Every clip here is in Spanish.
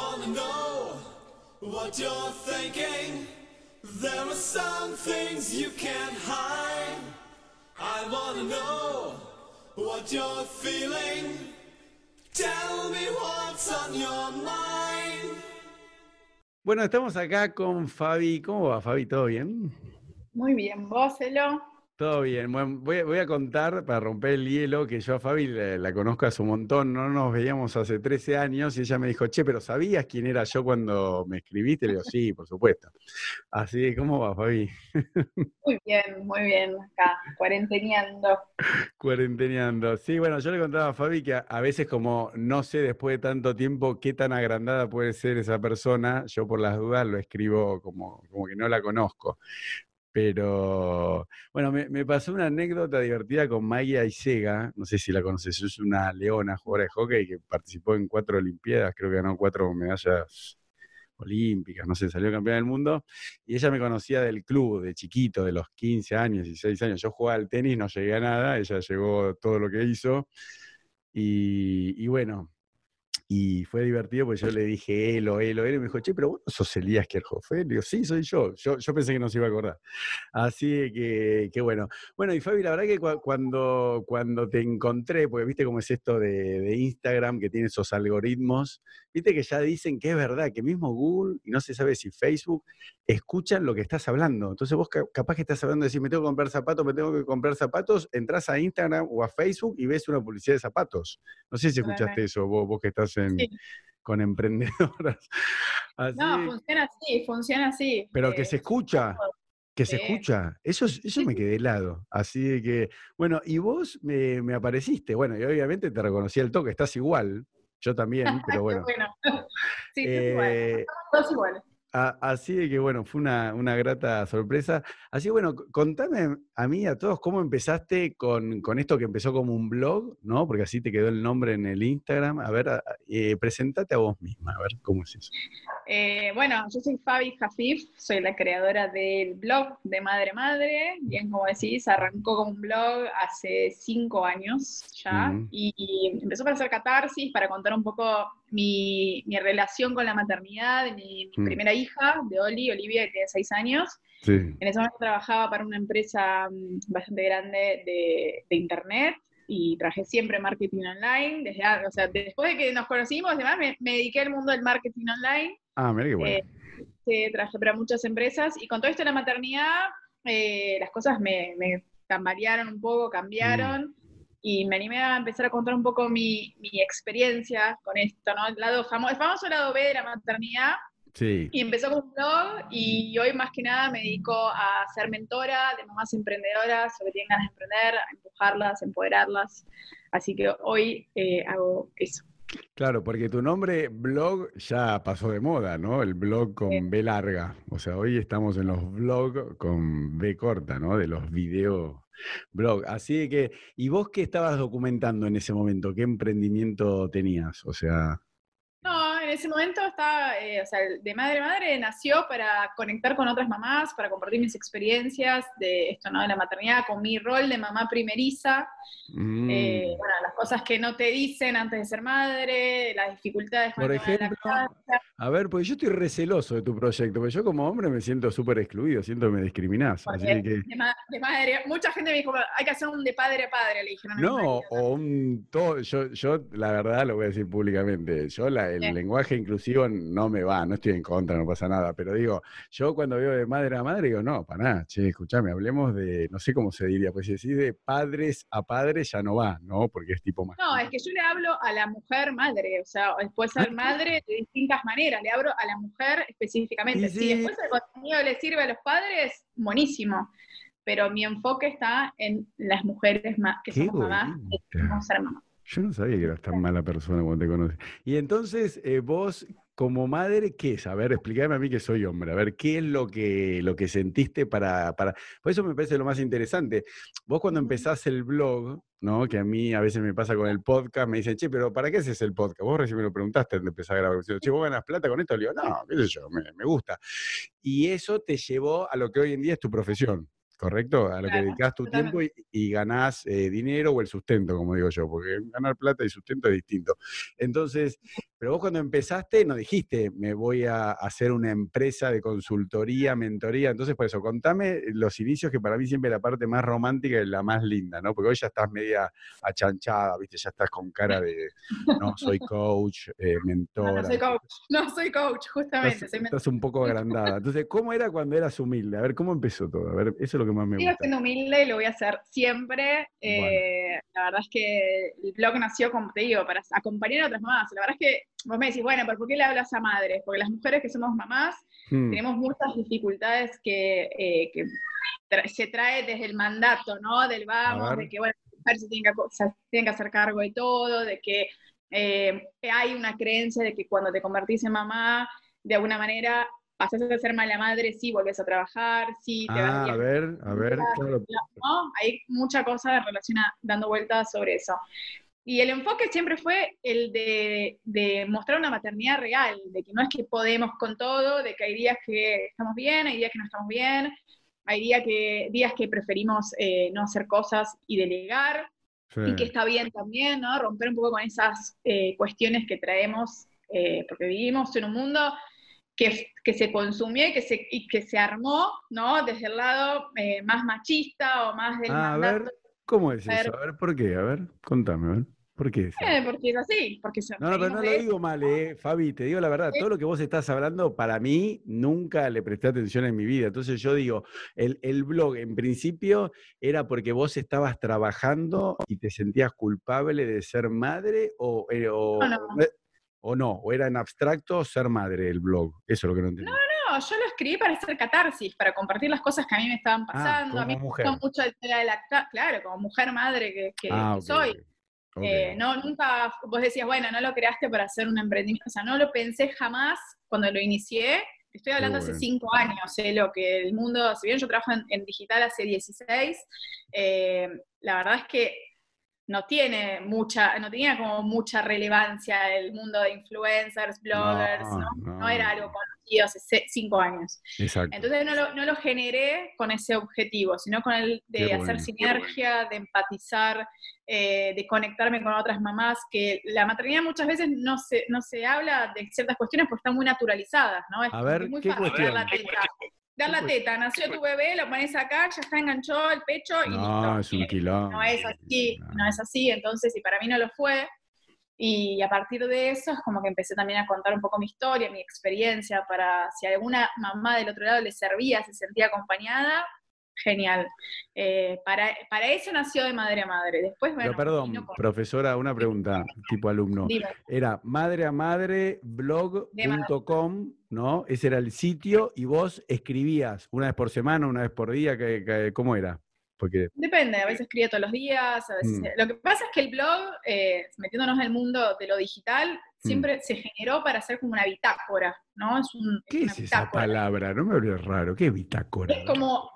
wanna know what you're thinking. There are some things you can't hide. I wanna know what you're feeling. Tell me what's on your mind. Bueno, estamos acá con Fabi. ¿Cómo va, Fabi? ¿Todo bien? Muy bien, vos, Elo. Todo bien. Bueno, voy, a- voy a contar para romper el hielo que yo a Fabi la, la conozco hace un montón. No nos veíamos hace 13 años y ella me dijo, che, pero ¿sabías quién era yo cuando me escribiste? Le digo, sí, por supuesto. Así que, ¿cómo va, Fabi? Muy bien, muy bien, acá, cuarenteneando. Cuarenteneando. Sí, bueno, yo le contaba a Fabi que a, a veces como no sé después de tanto tiempo qué tan agrandada puede ser esa persona, yo por las dudas lo escribo como, como que no la conozco. Pero bueno, me, me pasó una anécdota divertida con Maya Isega, no sé si la conoces, es una leona jugadora de hockey que participó en cuatro Olimpiadas, creo que ganó cuatro medallas olímpicas, no sé, salió campeona del mundo, y ella me conocía del club, de chiquito, de los 15 años, 16 años. Yo jugaba al tenis, no llegué a nada, ella llegó todo lo que hizo, y, y bueno, y fue divertido porque yo le dije Elo, Elo, Elo, y me dijo, che, pero vos no sos Elías Kerhoff, ¿eh? Le digo, sí, soy yo. yo. Yo pensé que no se iba a acordar. Así que, que bueno. Bueno, y Fabi, la verdad que cua- cuando, cuando te encontré, porque viste cómo es esto de, de Instagram, que tiene esos algoritmos, viste que ya dicen que es verdad, que mismo Google, y no se sabe si Facebook, escuchan lo que estás hablando. Entonces vos ca- capaz que estás hablando de decir, me tengo que comprar zapatos, me tengo que comprar zapatos, entras a Instagram o a Facebook y ves una publicidad de zapatos. No sé si escuchaste eso, vos, vos que estás Sí. con emprendedoras. Así, No, funciona así, funciona así. pero que Eh, se escucha, que se escucha. Eso, es- eso me quedé helado. Así de que, bueno, y vos me, me apareciste. Bueno, y obviamente te reconocí al toque, estás igual. Yo también, pero bueno. bueno. Sí, igual. Eh, Estamos todos iguales. Así de que, bueno, fue una, una grata sorpresa. Así que, bueno, contame a mí, y a todos, cómo empezaste con, con esto que empezó como un blog, ¿no? Porque así te quedó el nombre en el Instagram. A ver, eh, presentate a vos misma, a ver cómo es eso. Eh, bueno, yo soy Fabi Jafif, soy la creadora del blog de Madre Madre. Bien, como decís, arrancó como un blog hace cinco años ya y, y empezó para hacer catarsis, para contar un poco mi, mi relación con la maternidad de mi, mi Mm. primera hija, de Oli, Olivia, que tiene seis años. Sí. En ese momento trabajaba para una empresa mm, bastante grande de, de internet y trabajé siempre marketing online. Desde, a- o sea, después de que nos conocimos, además me, me dediqué al mundo del marketing online. Ah, mira qué bueno. Eh, trabajé para muchas empresas y con todo esto de la maternidad, eh, las cosas me, me tambalearon un poco, cambiaron y me animé a empezar a contar un poco mi, mi experiencia con esto, ¿no? El, lado famo- el famoso lado B de la maternidad. sí. Y empezó con un blog y hoy más que nada me dedico a ser mentora de mamás emprendedoras o que tienen ganas de emprender, a empujarlas, a empoderarlas. Así que hoy eh, hago eso. Claro, porque tu nombre blog ya pasó de moda, ¿no? El blog con Sí. B larga. O sea, hoy estamos en los blogs con B corta, ¿no? De los video blog. Así que, ¿y vos qué estabas documentando en ese momento? ¿Qué emprendimiento tenías? O sea, en ese momento estaba, eh, o sea, de Madre Madre nació para conectar con otras mamás, para compartir mis experiencias de esto, ¿no? De la maternidad, con mi rol de mamá primeriza, mm, eh, bueno, las cosas que no te dicen antes de ser madre, las dificultades con por la ejemplo, a ver, porque yo estoy receloso de tu proyecto, porque yo como hombre me siento súper excluido, siento que me discriminás. Así que... de, ma- de madre, mucha gente me dijo, hay que hacer un de padre a padre, le dijeron a No, marido. o un todo, yo, yo la verdad lo voy a decir públicamente, yo la- el Bien. lenguaje inclusivo no me va, no estoy en contra, no pasa nada, pero digo, yo cuando veo de madre a madre digo, no, para nada, che, escuchame, hablemos de, no sé cómo se diría, pues si decís de padres a padres ya no va, ¿no? Porque es tipo más. No, es que yo le hablo a la mujer madre, o sea, puede ser madre de distintas maneras, le hablo a la mujer específicamente. Y Si sí. después el contenido le sirve a los padres, buenísimo. Pero mi enfoque está en las mujeres que Qué somos mamás, que bonita. queremos ser mamás. Yo no sabía que eras tan mala persona cuando te conocí. Y entonces, eh, vos, como madre, ¿qué es? A ver, explícame a mí que soy hombre. A ver, ¿qué es lo que, lo que sentiste para, para...? Por eso me parece lo más interesante. Vos cuando empezás el blog, ¿no? Que a mí a veces me pasa con el podcast, me dicen, che, pero ¿para qué haces el podcast? Vos recién me lo preguntaste antes de empezar a grabar. Dicen, Che, ¿vos ganas plata con esto? Le digo, no, qué sé yo, me, me gusta. Y eso te llevó a lo que hoy en día es tu profesión. ¿Correcto? A lo que dedicas tu totalmente. tiempo y, y ganás eh, dinero o el sustento, como digo yo, porque ganar plata y sustento es distinto. Entonces, pero vos cuando empezaste no dijiste, me voy a hacer una empresa de consultoría, mentoría. Entonces, por eso, contame los inicios, que para mí siempre la parte más romántica y la más linda, ¿no? Porque hoy ya estás media achanchada, ¿viste? Ya estás con cara de, no, soy coach, eh, No, mentora. no soy coach, no soy coach, justamente. Estás, soy estás un poco agrandada. Entonces, ¿cómo era cuando eras humilde? A ver, ¿cómo empezó todo? A ver, eso es lo que más me Sigo gusta. siendo humilde y lo voy a hacer siempre. Bueno. Eh, la verdad es que el blog nació, como te digo, para acompañar a otras mamás. La verdad es que vos me decís, bueno, ¿pero por qué le hablas a madres? Porque las mujeres que somos mamás Hmm, tenemos muchas dificultades que, eh, que tra- se trae desde el mandato, ¿no? Del vamos, de que, bueno, las mujeres se tienen que, co- se tienen que hacer cargo de todo, de que eh, hay una creencia de que cuando te convertís en mamá, de alguna manera pasás a ser mala madre si volvés a trabajar, si te vas Ah, bien a ver, a ver, claro. ¿no? Hay mucha cosa en relación a dando vueltas sobre eso. Y el enfoque siempre fue el de, de mostrar una maternidad real, de que no es que podemos con todo, de que hay días que estamos bien, hay días que no estamos bien, hay días que, días que preferimos eh, no hacer cosas y delegar, y que Sí. está bien también, ¿no? Romper un poco con esas eh, cuestiones que traemos, eh, porque vivimos en un mundo que, que se consumió y que se, y que se armó, ¿no? Desde el lado eh, más machista o más del Ah, a ver, ¿cómo es eso? A ver, ¿por qué? A ver, contame, a ver. ¿Por qué? Eh, porque es así, porque se- No, no, pero no lo digo mal, eh. Fabi, te digo la verdad, todo lo que vos estás hablando, para mí, nunca le presté atención en mi vida. Entonces yo digo, el, el blog en principio era porque vos estabas trabajando y te sentías culpable de ser madre o, eh, o, No, no. O no- o no, era en abstracto ser madre el blog. Eso es lo que no entendí. No, yo lo escribí para hacer catarsis, para compartir las cosas que a mí me estaban pasando. a mí Ah, como me mujer. gustó mucho el tema de lactar, claro, como mujer madre que, que- Ah, soy. Eh, no, nunca, vos decías, bueno, no lo creaste para hacer un emprendimiento, o sea, no lo pensé jamás cuando lo inicié. Estoy hablando hace cinco años, sé lo que el mundo, si bien yo trabajo en, en digital hace 16, eh, la verdad es que no tiene mucha, no tenía como mucha relevancia el mundo de influencers, bloggers, ¿no? no, No era algo conocido hace cinco años. Exacto. Entonces no lo, no lo generé con ese objetivo, sino con el de Qué hacer bueno, sinergia, de empatizar, eh, de conectarme con otras mamás, que la maternidad muchas veces no se, no se habla de ciertas cuestiones porque están muy naturalizadas, ¿no? Es A ver, es muy ¿qué fácil cuestión? la teta. Dar la ¿Qué teta, nació tu bebé, lo pones acá, ya está enganchó el pecho y No, listo. es un Eh, quilombo. no es así, No. no es así, entonces, y para mí no lo fue. Y a partir de eso es como que empecé también a contar un poco mi historia, mi experiencia, para si a alguna mamá del otro lado le servía, se sentía acompañada, genial. Eh, para, para eso nació de madre a madre. Después, bueno, Pero perdón, con- profesora, una pregunta, tipo alumno. dime, Era madre a madre blog.com, ¿no? Ese era el sitio y vos escribías una vez por semana, una vez por día, ¿qué- qué- ¿cómo era? Porque, Depende, a veces escribo todos los días, a veces... Mm. Lo que pasa es que el blog, eh, metiéndonos en el mundo de lo digital, Mm. siempre se generó para ser como una bitácora, ¿no? Es, un, ¿qué una es esa palabra? No me hables raro, ¿qué es bitácora? Es como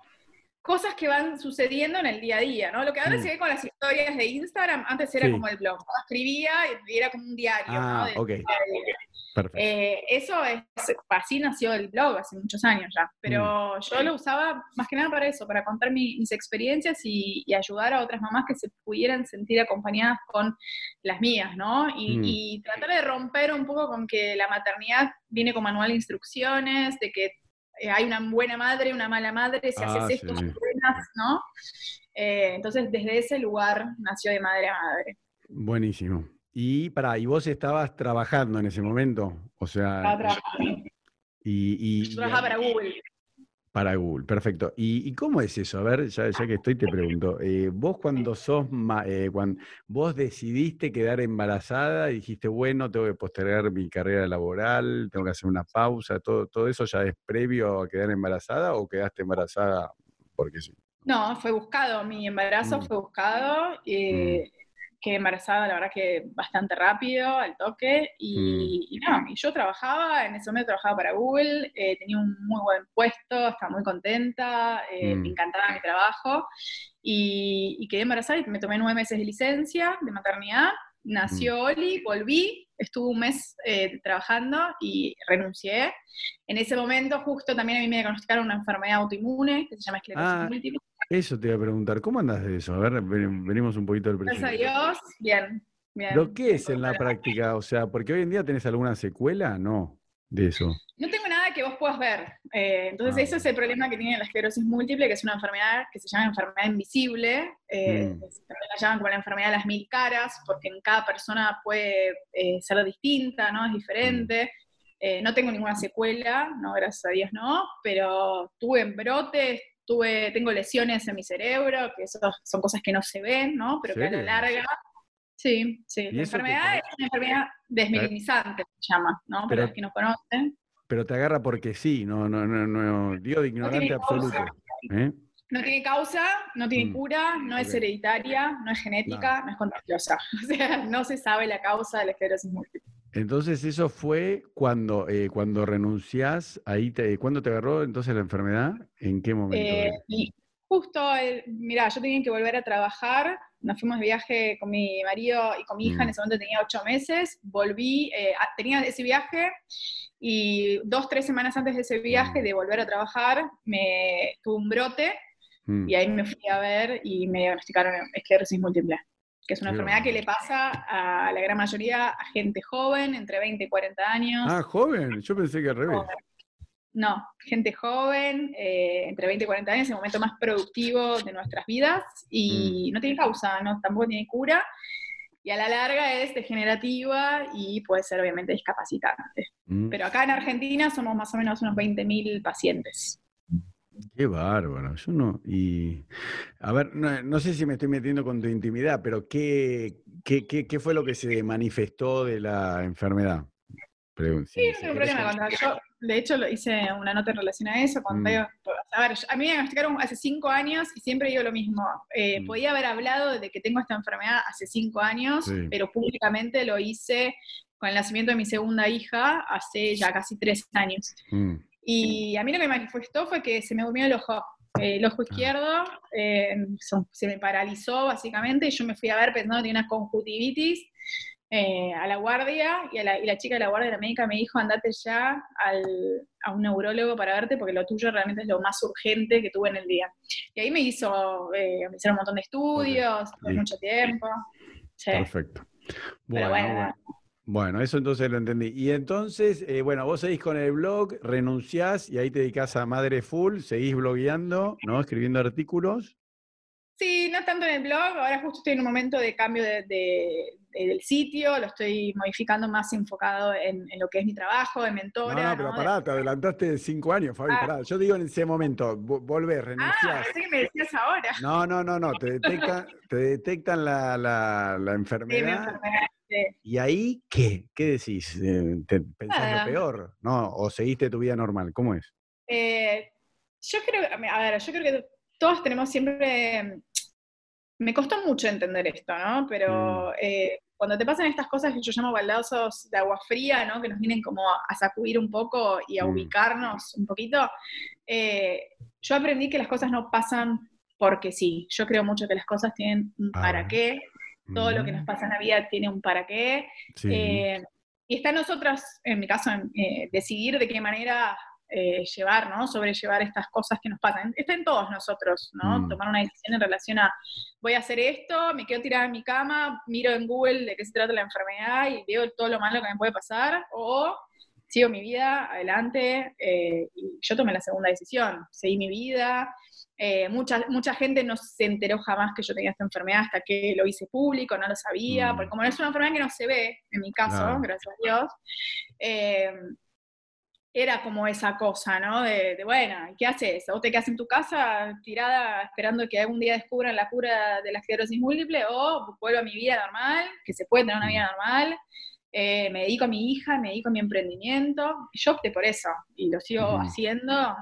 cosas que van sucediendo en el día a día, ¿no? Lo que ahora Mm. se ve con las historias de Instagram, antes era Sí. como el blog. ¿no? Escribía y era como un diario, Ah, ¿no? De- ok. Perfecto. Eh, eso es, así nació el blog hace muchos años ya, pero Mm. yo lo usaba más que nada para eso, para contar mi- mis experiencias y, y ayudar a otras mamás que se pudieran sentir acompañadas con las mías, ¿no? Y, Mm. y tratar de romper un poco con que la maternidad viene con manual de instrucciones, de que eh, hay una buena madre, una mala madre, si Ah, haces esto, sí. ¿no? Eh, entonces, desde ese lugar nació de madre a madre. Buenísimo. Y para, ¿y vos estabas trabajando en ese momento? O sea, Estaba trabajando. y, y- Yo trabajaba para Google. Para Google, perfecto. ¿Y, y cómo es eso? A ver, ya, ya que estoy, te pregunto. eh, vos cuando sos, ma- eh, cuando vos decidiste quedar embarazada y dijiste, bueno, tengo que postergar mi carrera laboral, tengo que hacer una pausa, todo, todo eso ya es previo a quedar embarazada o quedaste embarazada porque sí? No, fue buscado, mi embarazo Mm. fue buscado, eh, quedé embarazada la verdad que bastante rápido, al toque, y, y no, y yo trabajaba, en ese momento trabajaba para Google, eh, tenía un muy buen puesto, estaba muy contenta, eh, Mm. me encantaba mi trabajo, y, y quedé embarazada y me tomé nueve meses de licencia de maternidad, nació Mm. Oli, volví, estuve un mes eh, trabajando y renuncié. En ese momento justo también a mí me diagnosticaron una enfermedad autoinmune que se llama esclerosis Ah, múltiple. Eso te iba a preguntar, ¿cómo andas de eso? A ver, ven- venimos un poquito del Gracias a. Dios, bien. bien. ¿Pero qué es en la práctica? O sea, porque hoy en día tenés alguna secuela, no, de eso. No tengo nada que vos puedas ver. Eh, entonces, Ah, ese es el problema que tiene la esclerosis múltiple, que es una enfermedad que se llama enfermedad invisible. eh, Mm. También la llaman como la enfermedad de las mil caras, porque en cada persona puede eh, ser distinta, ¿no? Es diferente. Eh, no tengo ninguna secuela, no, gracias a Dios no, pero tuve brotes, tuve, tengo lesiones en mi cerebro, que eso son cosas que no se ven, ¿no? Pero que a la larga. Sí, sí. ¿Y La enfermedad es una enfermedad desmelinizante, se llama, ¿no? Para Pero- los que no conocen. Pero te agarra porque sí, no, no, no, no, digo de ignorante tiene absoluto. ¿eh? No tiene causa, no tiene Mm, cura, no es hereditaria, no es genética, no es contagiosa. O sea, no se sabe la causa de la esclerosis múltiple. Entonces, eso fue cuando, eh, cuando renunciás, ahí te, ¿cuándo te agarró entonces la enfermedad? ¿En qué momento? Eh, y justo, mirá, yo tenía que volver a trabajar, nos fuimos de viaje con mi marido y con mi hija, Mm. en ese momento tenía ocho meses, volví, eh, tenía ese viaje y dos, tres semanas antes de ese viaje, Mm. de volver a trabajar, me tuve un brote Mm, y ahí me fui a ver y me diagnosticaron esclerosis múltiple, que es una enfermedad que le pasa a la gran mayoría a gente joven, entre 20 y 40 años. Ah, joven, yo pensé que al revés. Joven. No, gente joven, eh, entre 20 y 40 años, el momento más productivo de nuestras vidas y Mm. no tiene causa, no, tampoco tiene cura. Y a la larga es degenerativa y puede ser obviamente discapacitante. Mm, Pero acá en Argentina somos más o menos unos 20.000 pacientes. Qué bárbaro, yo no. Y a ver, no, no sé si me estoy metiendo con tu intimidad, pero ¿qué, qué, qué, qué fue lo que se manifestó de la enfermedad? Pregun- si Sí, no tengo problema con Yo, de hecho, lo hice una nota en relación a eso. Cuando Mm. digo- a ver, a mí me diagnosticaron hace cinco años y siempre digo lo mismo. Eh, Mm. Podía haber hablado de que tengo esta enfermedad hace cinco años, Sí. pero públicamente lo hice con el nacimiento de mi segunda hija hace ya casi tres años. Mm, Y a mí lo que me manifestó fue que se me durmió el ojo. Eh, el ojo Ah. izquierdo eh, se me paralizó básicamente y yo me fui a ver pensando que tenía una conjuntivitis eh, a la guardia y, a la, y la chica de la guardia de la médica me dijo andate ya al, a un neurólogo para verte porque lo tuyo realmente es lo más urgente que tuve en el día. Y ahí me hizo, eh, me hicieron un montón de estudios, por listo. mucho tiempo. Sí. Perfecto. Pero Bueno, bueno, bueno. Eso entonces lo entendí. Y entonces, eh, bueno, vos seguís con el blog, renunciás y ahí te dedicás a Madre Full, seguís blogueando, ¿no? Escribiendo artículos. Sí, no tanto en el blog, ahora justo estoy en un momento de cambio de, de- de- del sitio, lo estoy modificando más enfocado en, en lo que es mi trabajo de No, mentora. no, pero ¿no? pará, te adelantaste de cinco años, Fabi, Ah. pará. Yo digo en ese momento, vo- volvés, Ah, renunciás. pensé que me decías ahora. No, no, no, no, te detectan, te detectan la, la- la enfermedad, sí. ¿Y ahí qué? ¿Qué decís? Eh, ¿Te pensás lo peor? ¿No? ¿O seguiste tu vida normal? ¿Cómo es? Eh, yo creo, a ver, yo creo que todos tenemos siempre. Me costó mucho entender esto, ¿no? Pero Mm. eh, cuando te pasan estas cosas que yo llamo baldazos de agua fría, ¿no? Que nos vienen como a sacudir un poco y a Mm. ubicarnos un poquito, eh, yo aprendí que las cosas no pasan porque sí. Yo creo mucho que las cosas tienen un Ah. para qué. Todo lo que nos pasa en la vida tiene un para qué. Sí. Eh, y está en nosotras, en mi caso, en, eh, decidir de qué manera eh, llevar, ¿no? Sobrellevar estas cosas que nos pasan. Está en todos nosotros, ¿no? Mm. Tomar una decisión en relación a, voy a hacer esto, me quedo tirada en mi cama, miro en Google de qué se trata la enfermedad y veo todo lo malo que me puede pasar, o sigo mi vida adelante. eh, y yo tomé la segunda decisión, seguí mi vida. Eh, mucha, mucha gente no se enteró jamás que yo tenía esta enfermedad hasta que lo hice público, no lo sabía, Mm. porque como no es una enfermedad que no se ve, en mi caso, Claro. gracias a Dios, eh, era como esa cosa, ¿no? De, de, bueno, ¿qué haces? ¿O te quedas en tu casa tirada esperando que algún día descubran la cura de la esclerosis múltiple? ¿O vuelvo a mi vida normal, que se puede tener una vida normal? Eh, me dedico a mi hija, me dedico a mi emprendimiento. Y yo opté por eso y lo sigo haciendo.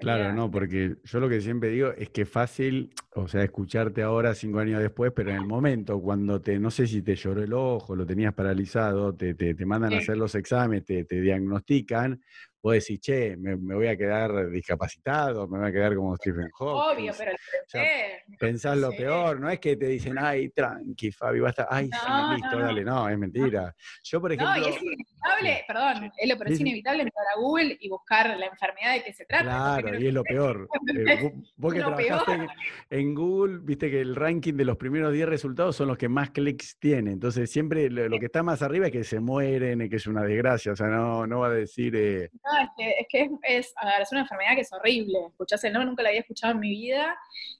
Claro, no, porque yo lo que siempre digo es que fácil, o sea, escucharte ahora cinco años después, pero en el momento cuando te, no sé si te lloró el ojo, lo tenías paralizado, te, te, te mandan a hacer los exámenes, te, te diagnostican, vos decís, che, me, me voy a quedar discapacitado, me voy a quedar como Stephen Hawking. Obvio, pero eh, Pensás lo Sí. peor, no es que te dicen, ay, tranqui, Fabi, basta, ay, sí, No, listo, no, no. dale, no, es mentira. Yo, por No, ejemplo, y es inevitable, perdón, es lo, pero Sí, es sí. inevitable entrar a Google y buscar la enfermedad de que se trata. claro, y es lo que- peor. Eh, vos- que Lo trabajaste en, peor. en Google, viste que el ranking de los primeros 10 resultados son los que más clics tiene. Entonces, siempre lo, lo que está más arriba es que se mueren, es que es una desgracia. O sea, no, no va a decir, eh, No, es que, es, que es, es, ver, es una enfermedad que es horrible. Escuchás el nombre, nunca la había escuchado en mi vida.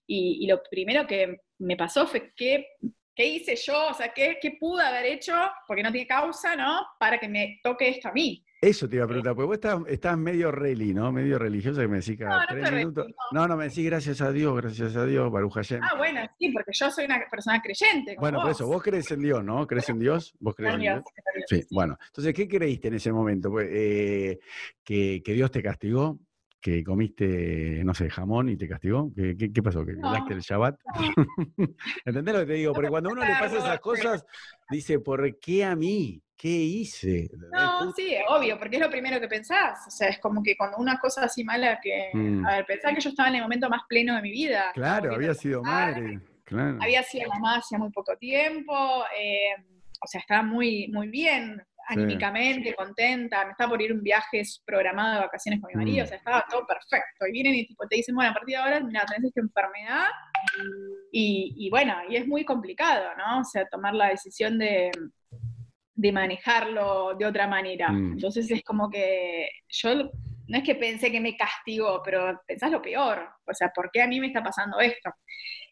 Y, y lo primero que me pasó fue que, ¿qué hice yo? O sea, ¿qué, ¿qué pude haber hecho? Porque no tiene causa, ¿no? Para que me toque esto a mí. Eso te iba a preguntar, porque vos estás, estás medio reli, ¿no? Medio religiosa que me decís cada No, no tres minutos. No, no, me decís gracias a Dios, gracias a Dios, Baruch Hashem. Ah, bueno, sí, porque yo soy una persona creyente. Como bueno, por eso, vos crees en Dios, ¿no? ¿Crees en Dios? ¿Vos crees en Dios? Sí, bueno. Entonces, ¿qué creíste en ese momento? Pues, eh, que, que Dios te castigó, que comiste, no sé, jamón y te castigó. ¿Qué, qué- qué pasó? ¿Que No. violaste el Shabbat? ¿Entendés lo que te digo? Porque cuando uno le pasa esas cosas, dice, ¿por qué a mí? ¿Qué hice? No, sí, obvio, porque es lo primero que pensás. O sea, es como que cuando una cosa así mala que. Mm. A ver, pensá que yo estaba en el momento más pleno de mi vida. Claro, había sido madre. Claro. Había sido mamá hacía muy poco tiempo. eh, o sea, estaba muy, muy bien anímicamente, contenta. Me estaba por ir un viaje programado de vacaciones con mi marido. Mm. O sea, estaba todo perfecto. Y vienen y tipo, te dicen, bueno, a partir de ahora, mira, tenés esta enfermedad. Y, y bueno, y es muy complicado, ¿no? O sea, tomar la decisión de, de manejarlo de otra manera. Mm. Entonces es como que yo no es que pensé que me castigó, pero pensás lo peor. O sea, ¿por qué a mí me está pasando esto?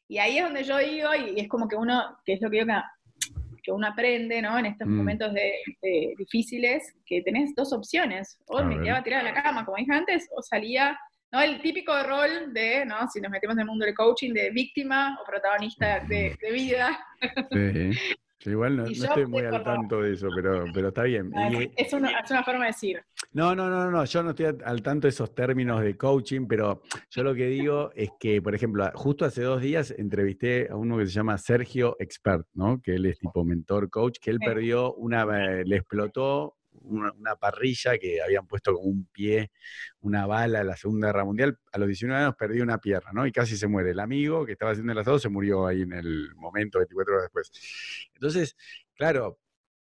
Y ahí es donde yo digo, y es como que uno, que es lo que digo que, uno aprende, ¿no? En estos Mm. momentos de, de difíciles, que tenés dos opciones. O A me quedaba tirada en la cama, como dije antes, o salía, ¿no? El típico rol de, ¿no? Si nos metemos en el mundo del coaching, de víctima o protagonista de, de vida. Sí. Sí, igual no, no yo estoy muy al tanto de eso, pero, pero está bien. Y, Es una, es una forma de decir. No, no, no, no, yo no estoy al- tanto de esos términos de coaching, pero yo lo que digo es que, por ejemplo, justo hace dos días entrevisté a uno que se llama Sergio Expert, ¿no? Que él es tipo mentor coach, que él perdió una, eh, le explotó una, parrilla que habían puesto como un pie, una bala en la Segunda Guerra Mundial. A los 19 años perdió una pierna, ¿no? Y casi se muere. El amigo que estaba haciendo el asado se murió ahí en el momento, 24 horas después. Entonces, claro,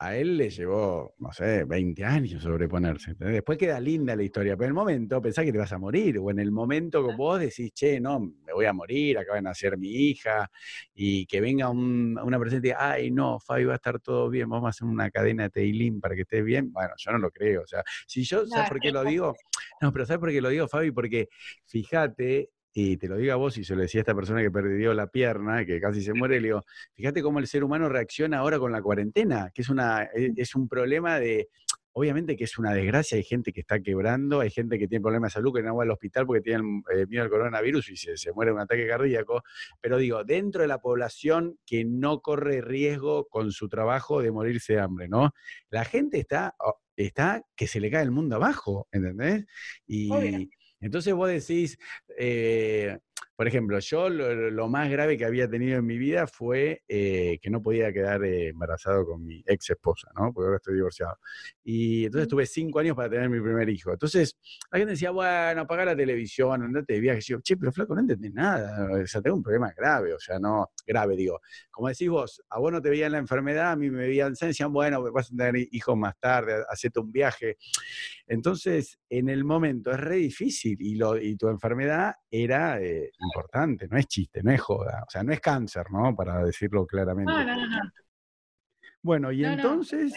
a él le llevó, no sé, 20 años sobreponerse. ¿entendés? Después queda linda la historia, pero en el momento pensás que te vas a morir, o en el momento que vos decís, che, no, me voy a morir, acaba de nacer mi hija, y que venga un- una persona y te diga, ay, no, Fabi, va a estar todo bien, vamos a hacer una cadena de Teilín para que estés bien. Bueno, yo no lo creo. O sea, si yo, ¿sabes por qué lo digo? No, pero ¿sabes por qué lo digo, Fabi? Porque fíjate, y te lo digo a vos, y se lo decía a esta persona que perdió la pierna, que casi se muere, le digo, fíjate cómo el ser humano reacciona ahora con la cuarentena, que es, una, es, es un problema de, obviamente que es una desgracia, hay gente que está quebrando, hay gente que tiene problemas de salud, que no va al hospital porque tienen eh, miedo al coronavirus y se, se muere de un ataque cardíaco, pero digo, dentro de la población que no corre riesgo con su trabajo de morirse de hambre, ¿no? La gente está, está que se le cae el mundo abajo, ¿entendés? Y Obvio. Entonces vos decís, eh, por ejemplo, yo lo, lo más grave que había tenido en mi vida fue eh, que no podía quedar eh, embarazado con mi ex esposa, ¿no? Porque ahora estoy divorciado. Y entonces tuve cinco años para tener mi primer hijo. Entonces, alguien decía, bueno, apaga la televisión, andate de viaje. Y yo, che, pero flaco, no entendés nada. O sea, tengo un problema grave. O sea, no, grave, digo. Como decís vos, a vos no te veían la enfermedad, a mí me veían, decían, bueno, vas a tener hijos más tarde, hacete un viaje. Entonces, en el momento es re difícil y, lo, y tu enfermedad era eh, importante, no es chiste, no es joda, o sea, no es cáncer, ¿no? Para decirlo claramente. No, no, no. no. Bueno, y entonces.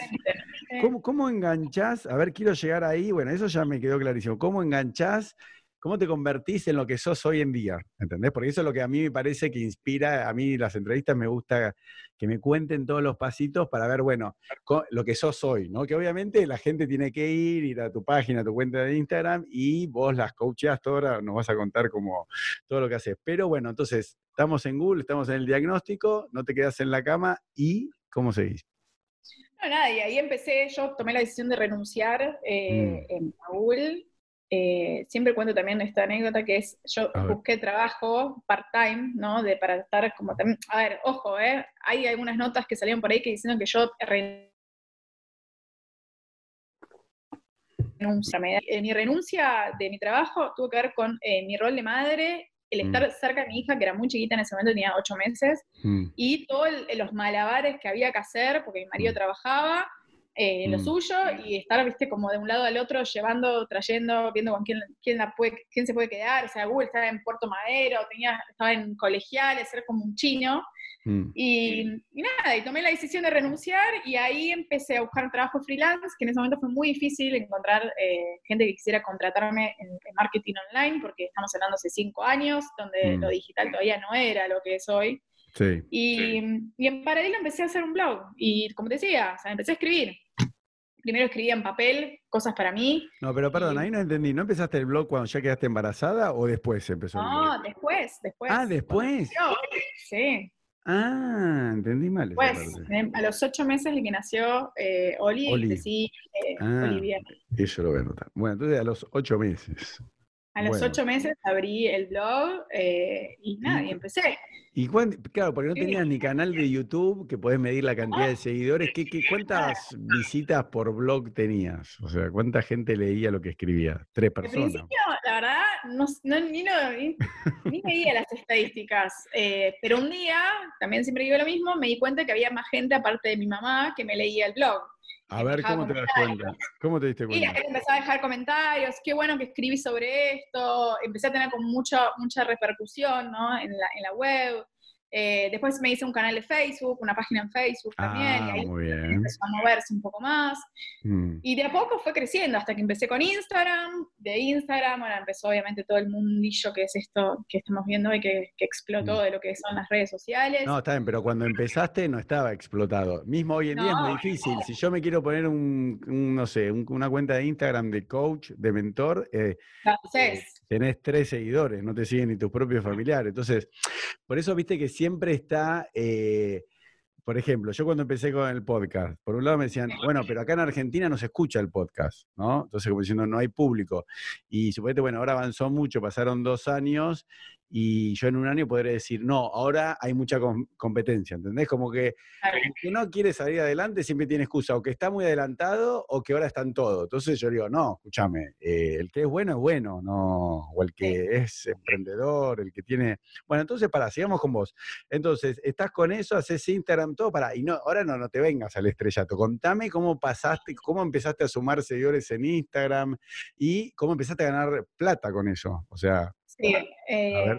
¿cómo, ¿cómo enganchás? A ver, quiero llegar ahí, bueno, eso ya me quedó clarísimo. ¿Cómo enganchás? ¿Cómo te convertís en lo que sos hoy en día? ¿Entendés? Porque eso es lo que a mí me parece que inspira, a mí las entrevistas me gusta que me cuenten todos los pasitos para ver, bueno, lo que sos hoy, ¿no? Que obviamente la gente tiene que ir, ir a tu página, a tu cuenta de Instagram y vos las coacheás ahora nos vas a contar como todo lo que haces. Pero bueno, entonces, estamos en Google, estamos en el diagnóstico, no te quedas en la cama y ¿cómo seguís? No, nada, y ahí empecé, yo tomé la decisión de renunciar eh, Mm. en Google. Eh, siempre cuento también esta anécdota que es, yo busqué trabajo part-time, ¿no? De, para estar como también, a ver, ojo, ¿eh? Hay algunas notas que salieron por ahí que dicen que yo renuncia. Eh, mi renuncia de mi trabajo tuvo que ver con eh, mi rol de madre, el Mm. estar cerca de mi hija, que era muy chiquita en ese momento, tenía ocho meses, Mm, y todos los malabares que había que hacer, porque mi marido Mm. trabajaba, eh, lo Mm. suyo, y estar, viste, como de un lado al otro, llevando, trayendo, viendo con quién, quién, la puede, quién se puede quedar. O sea, Google estaba en Puerto Madero, tenía, estaba en colegiales, era como un chino. mm. Y, y nada, y tomé la decisión de renunciar y ahí empecé a buscar trabajo freelance, que en ese momento fue muy difícil encontrar eh, gente que quisiera contratarme en, en marketing online, porque estamos hablando hace cinco años, donde Mm. lo digital todavía no era lo que es hoy. Sí. Y, y en paralelo empecé a hacer un blog. Y como te decía, o sea, empecé a escribir. Primero escribía en papel, cosas para mí. No, pero perdón, ahí no entendí. ¿No empezaste el blog cuando ya quedaste embarazada o después empezó el blog? No, después, después. Ah, después. Sí. Ah, entendí mal. Pues, a los ocho meses de que nació eh, Oli, Oli. decí eh, Ah. Olivia. Eso lo voy a anotar. Bueno, entonces a los ocho meses. A los Bueno. ocho meses abrí el blog eh, y nada, y empecé. ¿Y cuán- claro, porque no Sí. tenías ni canal de YouTube que podés medir la cantidad de seguidores. ¿Qué, qué, ¿Cuántas visitas por blog tenías? O sea, ¿cuánta gente leía lo que escribías? Tres Al personas. principio, la verdad, no, no- ni, lo- ni, ni veía las estadísticas, eh, pero un día, también siempre digo lo mismo, me di cuenta que había más gente aparte de mi mamá que me leía el blog. A ver, ¿cómo te das cuenta? ¿Cómo te diste Y cuenta? gente empezó a dejar comentarios, qué bueno que escribí sobre esto, empecé a tener como mucha, mucha repercusión ¿no? en, la, en la web. Eh, después me hice un canal de Facebook, una página en Facebook también, y Ah, ahí muy bien. empezó a moverse un poco más. Mm. Y de a poco fue creciendo, hasta que empecé con Instagram, de Instagram, bueno, empezó obviamente todo el mundillo que es esto que estamos viendo hoy, que, que explotó de lo que son las redes sociales. Mm. No, está bien, pero cuando empezaste no estaba explotado. Mismo hoy en día es muy No. difícil. Si yo me quiero poner un, un, no sé, un- una cuenta de Instagram de coach, de mentor, eh, Entonces, tenés tres seguidores, no te siguen ni tus propios familiares. Entonces, por eso viste que siempre está, eh, por ejemplo, yo cuando empecé con el podcast, por un lado me decían, bueno, pero acá en Argentina no se escucha el podcast, ¿no? Entonces, como diciendo, no hay público. Y suponete, bueno, ahora avanzó mucho, pasaron dos años y yo en un año podré decir, no, ahora hay mucha com- competencia, ¿entendés? Como que el que no quiere salir adelante siempre tiene excusa, o que está muy adelantado o que ahora están todos. Entonces yo digo, no, escúchame, eh, el que es bueno es bueno, no, o el que es emprendedor, el que tiene. Bueno, entonces para, sigamos con vos. Entonces, estás con eso, haces Instagram, todo para, y no, ahora no, no te vengas al estrellato. Contame cómo pasaste, cómo empezaste a sumar seguidores en Instagram y cómo empezaste a ganar plata con eso. O sea, sí. eh,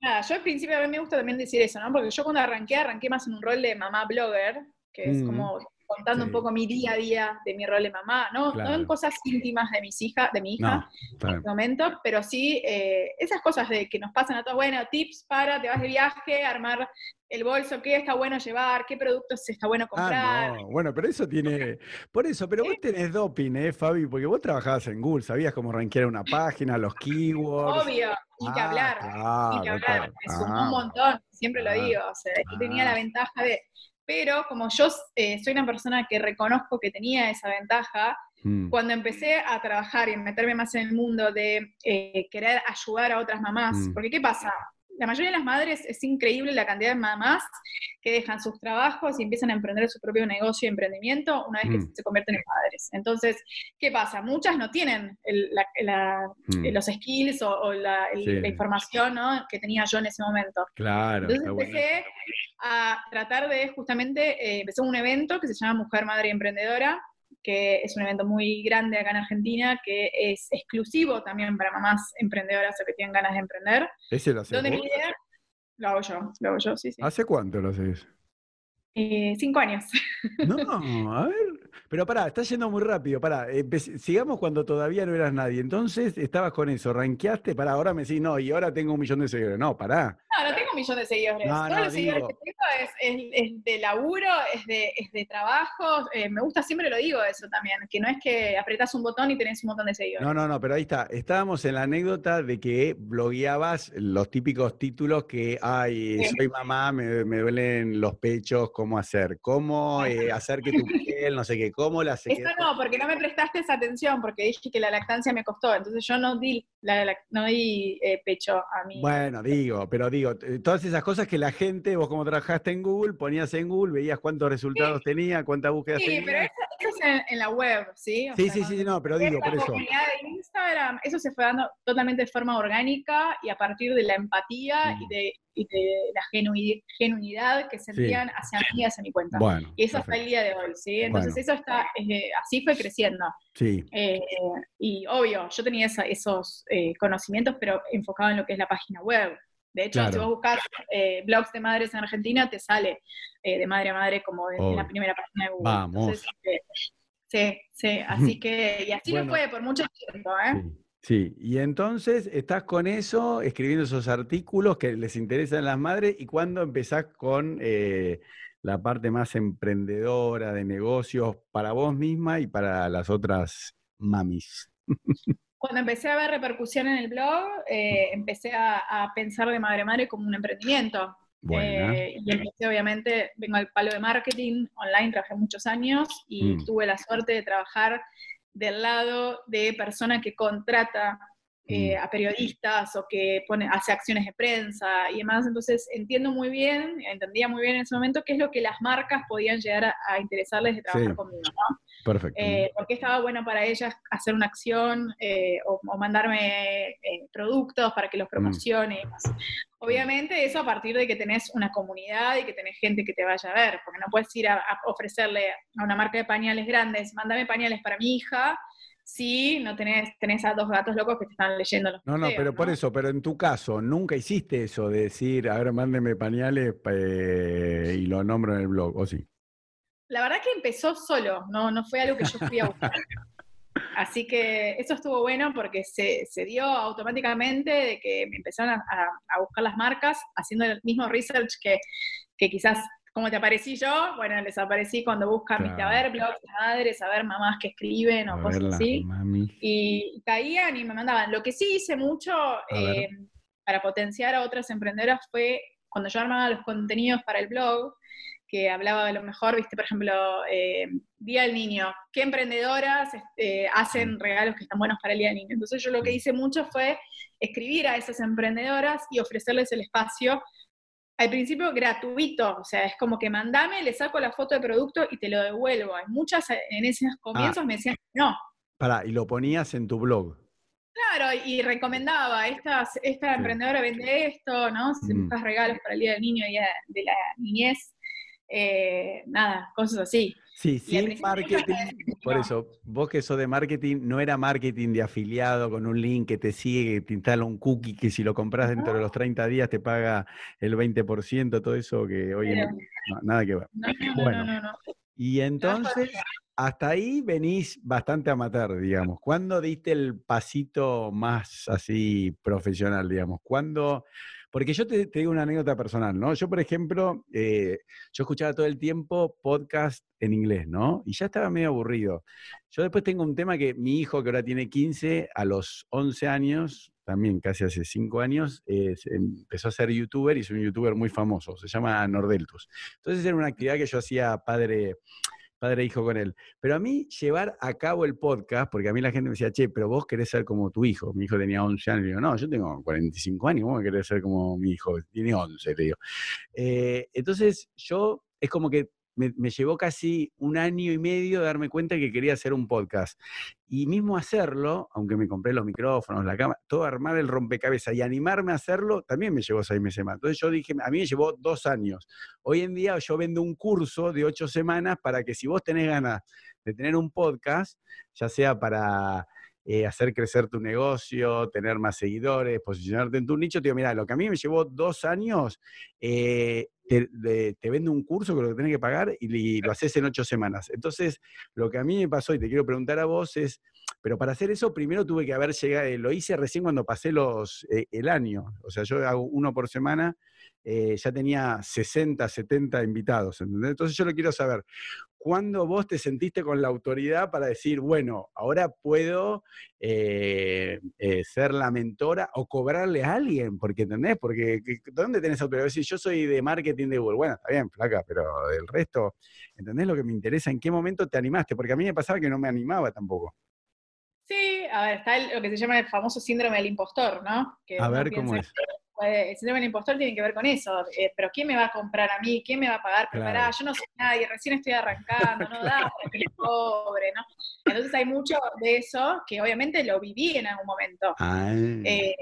nada, yo al principio a mí me gusta también decir eso, ¿no? Porque yo cuando arranqué, arranqué más en un rol de mamá blogger, que es Mm. como contando Sí. un poco mi día a día de mi rol de mamá, ¿no? No en cosas íntimas de mis hijas, de mi hija, no, en este momento, pero sí eh, esas cosas de que nos pasan a todos, bueno, tips para, te vas de viaje, armar el bolso, qué está bueno llevar, qué productos está bueno comprar. Ah, no. Bueno, pero eso tiene. Por eso, pero vos tenés doping, ¿eh, Fabi? Porque vos trabajabas en Google, sabías cómo rankear una página, los keywords. Obvio, ni que Ah, hablar, ni que hablar, me sumó Ah, un montón, siempre lo ah, digo, o sea, yo tenía ah. la ventaja de, pero como yo eh, soy una persona que reconozco que tenía esa ventaja, mm, cuando empecé a trabajar y meterme más en el mundo de eh, querer ayudar a otras mamás, Mm. porque ¿qué pasa? La mayoría de las madres es increíble la cantidad de mamás que dejan sus trabajos y empiezan a emprender su propio negocio y emprendimiento una vez que Mm. se convierten en padres. Entonces, ¿qué pasa? Muchas no tienen el- la- la- mm. los skills o, o la, el- Sí. la información ¿no? que tenía yo en ese momento. Claro, Entonces está bueno. empecé a tratar de justamente, eh, empecé un evento que se llama Mujer, Madre Emprendedora, que es un evento muy grande acá en Argentina, que es exclusivo también para mamás emprendedoras o que tienen ganas de emprender. ¿Ese lo haces Donde mi vos? idea, lo hago yo, lo hago yo, sí, sí. ¿Hace cuánto lo haces? Eh, cinco años. No, a ver. Pero pará, está yendo muy rápido. Pará, sigamos cuando todavía no eras nadie. Entonces estabas con eso, rankeaste, pará, ahora me decís, no, y ahora tengo un millón de seguidores. No, pará. No, no tengo un millón de seguidores. No, Todos no, los seguidores digo- que tengo es, es- es de laburo, es de, es de trabajo. eh, me gusta, siempre lo digo eso también, que no es que apretás un botón y tenés un montón de seguidores. No, no, no, pero ahí está. Estábamos en la anécdota de que blogueabas los típicos títulos que, ay, Sí. soy mamá, me, me duelen los pechos, cómo hacer, cómo eh, hacer que tu piel, no sé qué, cómo la Eso sequedad. no, porque no me prestaste esa atención, porque dije que la lactancia me costó, entonces yo no di, la, la- no di eh, pecho a mí. Bueno, digo, pero digo, digo, eh, todas esas cosas que la gente, vos como trabajaste en Google, ponías en Google, veías cuántos resultados tenía, cuántas búsquedas Sí, tenía. pero eso, es en, en la web, ¿sí? O Sí, sea, sí, sí, no, pero digo, la por eso. comunidad de Instagram, eso se fue dando totalmente de forma orgánica y a partir de la empatía Mm. y, de, y de la genui- genuidad que sentían hacia mí hacia mi cuenta. Bueno, y eso hasta el perfecto. día de hoy, ¿sí? Entonces Bueno. eso está, eh, así fue creciendo. sí, Eh, y obvio, yo tenía esa- esos eh, conocimientos, pero enfocado en lo que es la página web. De hecho, Claro. si vos buscas eh, blogs de madres en Argentina, te sale eh, de madre a madre como en la primera página de Google. Vamos. Entonces, eh, sí, sí, así que, y así Bueno. lo fue por mucho tiempo, ¿eh? sí. Sí, y entonces estás con eso, escribiendo esos artículos que les interesan a las madres, y cuándo empezás con eh, la parte más emprendedora de negocios para vos misma y para las otras mamis. Cuando empecé a ver repercusión en el blog, eh, empecé a, a pensar de madre madre como un emprendimiento. Eh, y empecé, obviamente, vengo al palo de marketing online, trabajé muchos años y Mm. tuve la suerte de trabajar del lado de persona que contrata eh, Mm. a periodistas o que pone, hace acciones de prensa y demás. Entonces entiendo muy bien, entendía muy bien en ese momento qué es lo que las marcas podían llegar a, a interesarles de trabajar Sí. conmigo, ¿no? Perfecto. Eh, porque estaba bueno para ellas hacer una acción eh, o, o mandarme eh, productos para que los promocione y demás. Obviamente eso a partir de que tenés una comunidad y que tenés gente que te vaya a ver, porque no puedes ir a, a ofrecerle a una marca de pañales grandes, mándame pañales para mi hija, si no tenés, tenés a dos gatos locos que te están leyendo los No, no, pero por eso, pero en tu caso, nunca hiciste eso de decir, a ver, mándeme pañales eh, y lo nombro en el blog, ¿o sí? La verdad que empezó solo, no, no fue algo que yo fui a buscar. Así que eso estuvo bueno porque se, se dio automáticamente de que me empezaron a, a- a buscar las marcas haciendo el mismo research que, que quizás como te aparecí yo, bueno, les aparecí cuando buscan, viste, a Claro. ver blogs madres, a ver mamás que escriben o A cosas verla, así mami. y caían y me mandaban. Lo que sí hice mucho eh, para potenciar a otras emprendedoras fue cuando yo armaba los contenidos para el blog, que hablaba de lo mejor, viste, por ejemplo, eh, Día del Niño, ¿qué emprendedoras este, hacen regalos que están buenos para el Día del Niño? Entonces yo lo que hice mucho fue escribir a esas emprendedoras y ofrecerles el espacio al principio gratuito, o sea, es como que mandame, le saco la foto de producto y te lo devuelvo. Hay muchas en esos comienzos me decían, no, Pará, y lo ponías en tu blog. Claro, y recomendaba, esta, esta emprendedora vende esto, ¿no? Si Mm. regalos para el Día del Niño y de la niñez, eh, nada, cosas así. Sí, sin marketing. no. Por eso, vos que sos de marketing, no era marketing de afiliado con un link que te sigue, que te instala un cookie, que si lo compras dentro de los 30 días te paga el 20%, todo eso que hoy en no, nada que ver. No, no, no, Bueno. no, no, no. Y entonces, hasta ahí venís bastante amateur, digamos. ¿Cuándo diste el pasito más así profesional, digamos? ¿Cuándo? Porque yo te, digo una anécdota personal, ¿no? Yo, por ejemplo, eh, yo escuchaba todo el tiempo podcast en inglés, ¿no? Y ya estaba medio aburrido. Yo después tengo un tema que mi hijo, que ahora tiene 15, a los 11 años, también casi hace 5 años, eh, empezó a ser youtuber y es un youtuber muy famoso, se llama Nordeltus. Entonces era una actividad que yo hacía padre, padre e hijo con él. Pero a mí llevar a cabo el podcast, porque a mí la gente me decía, che, pero vos querés ser como tu hijo. Mi hijo tenía 11 años. Y digo, no, yo tengo 45 años, ¿cómo querés ser como mi hijo? Tiene 11, le digo. Eh, entonces yo, es como que me, llevó casi un año y medio darme cuenta que quería hacer un podcast. Y mismo hacerlo, aunque me compré los micrófonos, la cámara, todo armar el rompecabezas y animarme a hacerlo, también me llevó seis meses más. Entonces yo dije, a mí me llevó dos años. Hoy en día yo vendo un curso de ocho semanas para que si vos tenés ganas de tener un podcast, ya sea para eh, hacer crecer tu negocio, tener más seguidores, posicionarte en tu nicho, te digo, mira, lo que a mí me llevó dos años, eh, te, de- te vendo un curso que lo que tenés que pagar y, li- lo haces en ocho semanas. Entonces, lo que a mí me pasó y te quiero preguntar a vos es, pero para hacer eso primero tuve que haber llegado, eh, lo hice recién cuando pasé los, eh, el año, o sea, yo hago uno por semana, eh, ya tenía 60, 70 invitados, ¿entendés? Entonces yo lo quiero saber, ¿cuándo vos te sentiste con la autoridad para decir, bueno, ahora puedo eh, eh, ser la mentora o cobrarle a alguien? Porque, ¿entendés? Porque, ¿qué- ¿dónde tenés autoridad? Si yo soy de marketing de Google, bueno, está bien, flaca, pero el resto, ¿entendés lo que me interesa? ¿En qué momento te animaste? Porque a mí me pasaba que no me animaba tampoco. Sí, a ver, está el- lo que se llama el famoso síndrome del impostor, ¿no? Que A ver, ¿cómo es? que eh, el síndrome del impostor tiene que ver con eso, eh, pero ¿quién me va a comprar a mí? ¿Quién me va a pagar? Pero Claro. pará, yo no soy nadie, recién estoy arrancando, no da para que les cobre, ¿no? Entonces hay mucho de eso que obviamente lo viví en algún momento. Ah, Eh,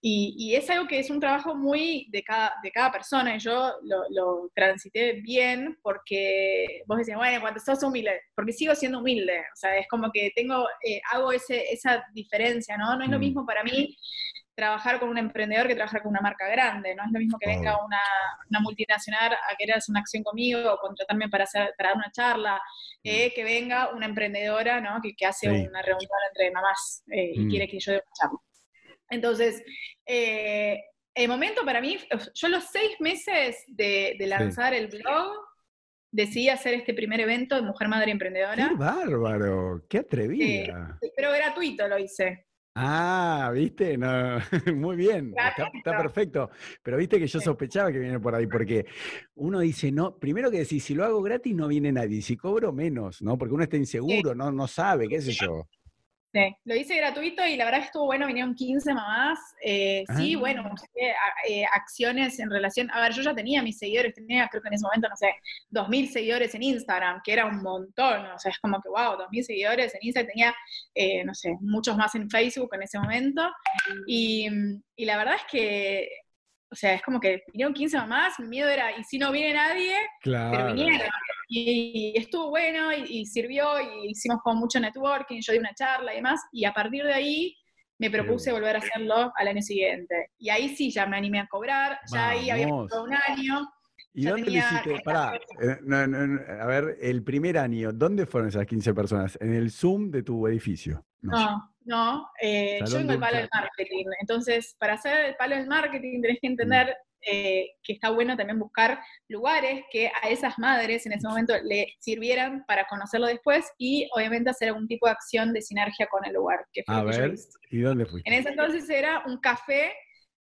y, y es algo que es un trabajo muy de cada, de cada persona, y yo lo, lo transité bien porque vos decías, bueno, cuando sos humilde, porque sigo siendo humilde, o sea, es como que tengo, eh, hago ese, esa diferencia, ¿no? No es lo Mm. mismo para mí trabajar con un emprendedor que trabajar con una marca grande, no es lo mismo que venga una, una multinacional a querer hacer una acción conmigo o contratarme para, hacer, para dar una charla, eh, que venga una emprendedora, ¿no? Que, que hace Mm. Sí. una reunión entre mamás eh, y Mm. quiere que yo dé una charla. Entonces, eh, el momento para mí, yo a los seis meses de, de lanzar el blog, decidí hacer este primer evento de Mujer Madre Emprendedora, ¡Qué bárbaro! ¡Qué atrevida! pero gratuito lo hice. Ah, ¿viste? No, muy bien, está, perfecto. Pero viste que yo sospechaba que viene por ahí, porque uno dice, no, primero que decir, si lo hago gratis no viene nadie, si cobro menos, ¿no? Porque uno está inseguro, no, no sabe, qué sé yo. Sí, lo hice gratuito y la verdad que estuvo bueno, vinieron 15 mamás. eh, sí, Ah. bueno, busqué, a- eh, acciones en relación. A ver, yo ya tenía mis seguidores, tenía creo que en ese momento, no sé, 2.000 seguidores en Instagram, que era un montón. O sea, es como que, wow, 2.000 seguidores en Instagram. Tenía, eh, no sé, muchos más en Facebook en ese momento. Y, y la verdad es que, o sea, es como que vinieron 15 mamás. Mi miedo era, ¿y si no viene nadie? Pero Claro. vinieron. Y, y estuvo bueno y, y sirvió y hicimos como mucho networking, yo di una charla y demás, y a partir de ahí me propuse volver a hacerlo al año siguiente. Y ahí sí ya me animé a cobrar, ya ahí había pasado un año. ¿Y dónde lo hiciste? Pará, eh, no, no, no, a ver, el primer año, ¿dónde fueron esas 15 personas? ¿En el Zoom de tu edificio? No, no, eh, yo vengo del de palo del marketing. Entonces, para hacer el palo del marketing tenés que entender eh, que está bueno también buscar lugares que a esas madres en ese momento le sirvieran para conocerlo después y obviamente hacer algún tipo de acción de sinergia con el lugar. Que fue A lo que yo ver, hice. ¿y dónde fuiste? En ese entonces era un café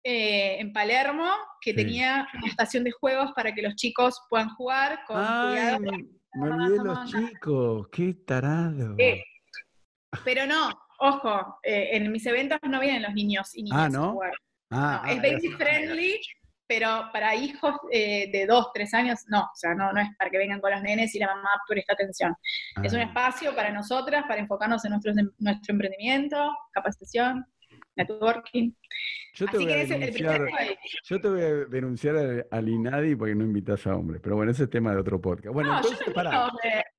eh, en Palermo que Sí. tenía una estación de juegos para que los chicos puedan jugar con Ay, cuidado. me, olvidé los chicos, qué tarado. Sí. Pero no, ojo, eh, en mis eventos no vienen los niños y niñas Ah, a ¿no? jugar. Ah, No, es ah, baby era- friendly, pero para hijos eh, de 2, 3 años, no. O sea, no, no es para que vengan con los nenes y la mamá presta atención. Es un ah. espacio para nosotras, para enfocarnos en nuestro, nuestro emprendimiento, capacitación, networking. Yo te Así voy a que el denunciar, yo te voy a denunciar al, INADI porque no invitas a hombres. Pero bueno, ese es tema de otro podcast. Bueno, no, entonces, yo no pará.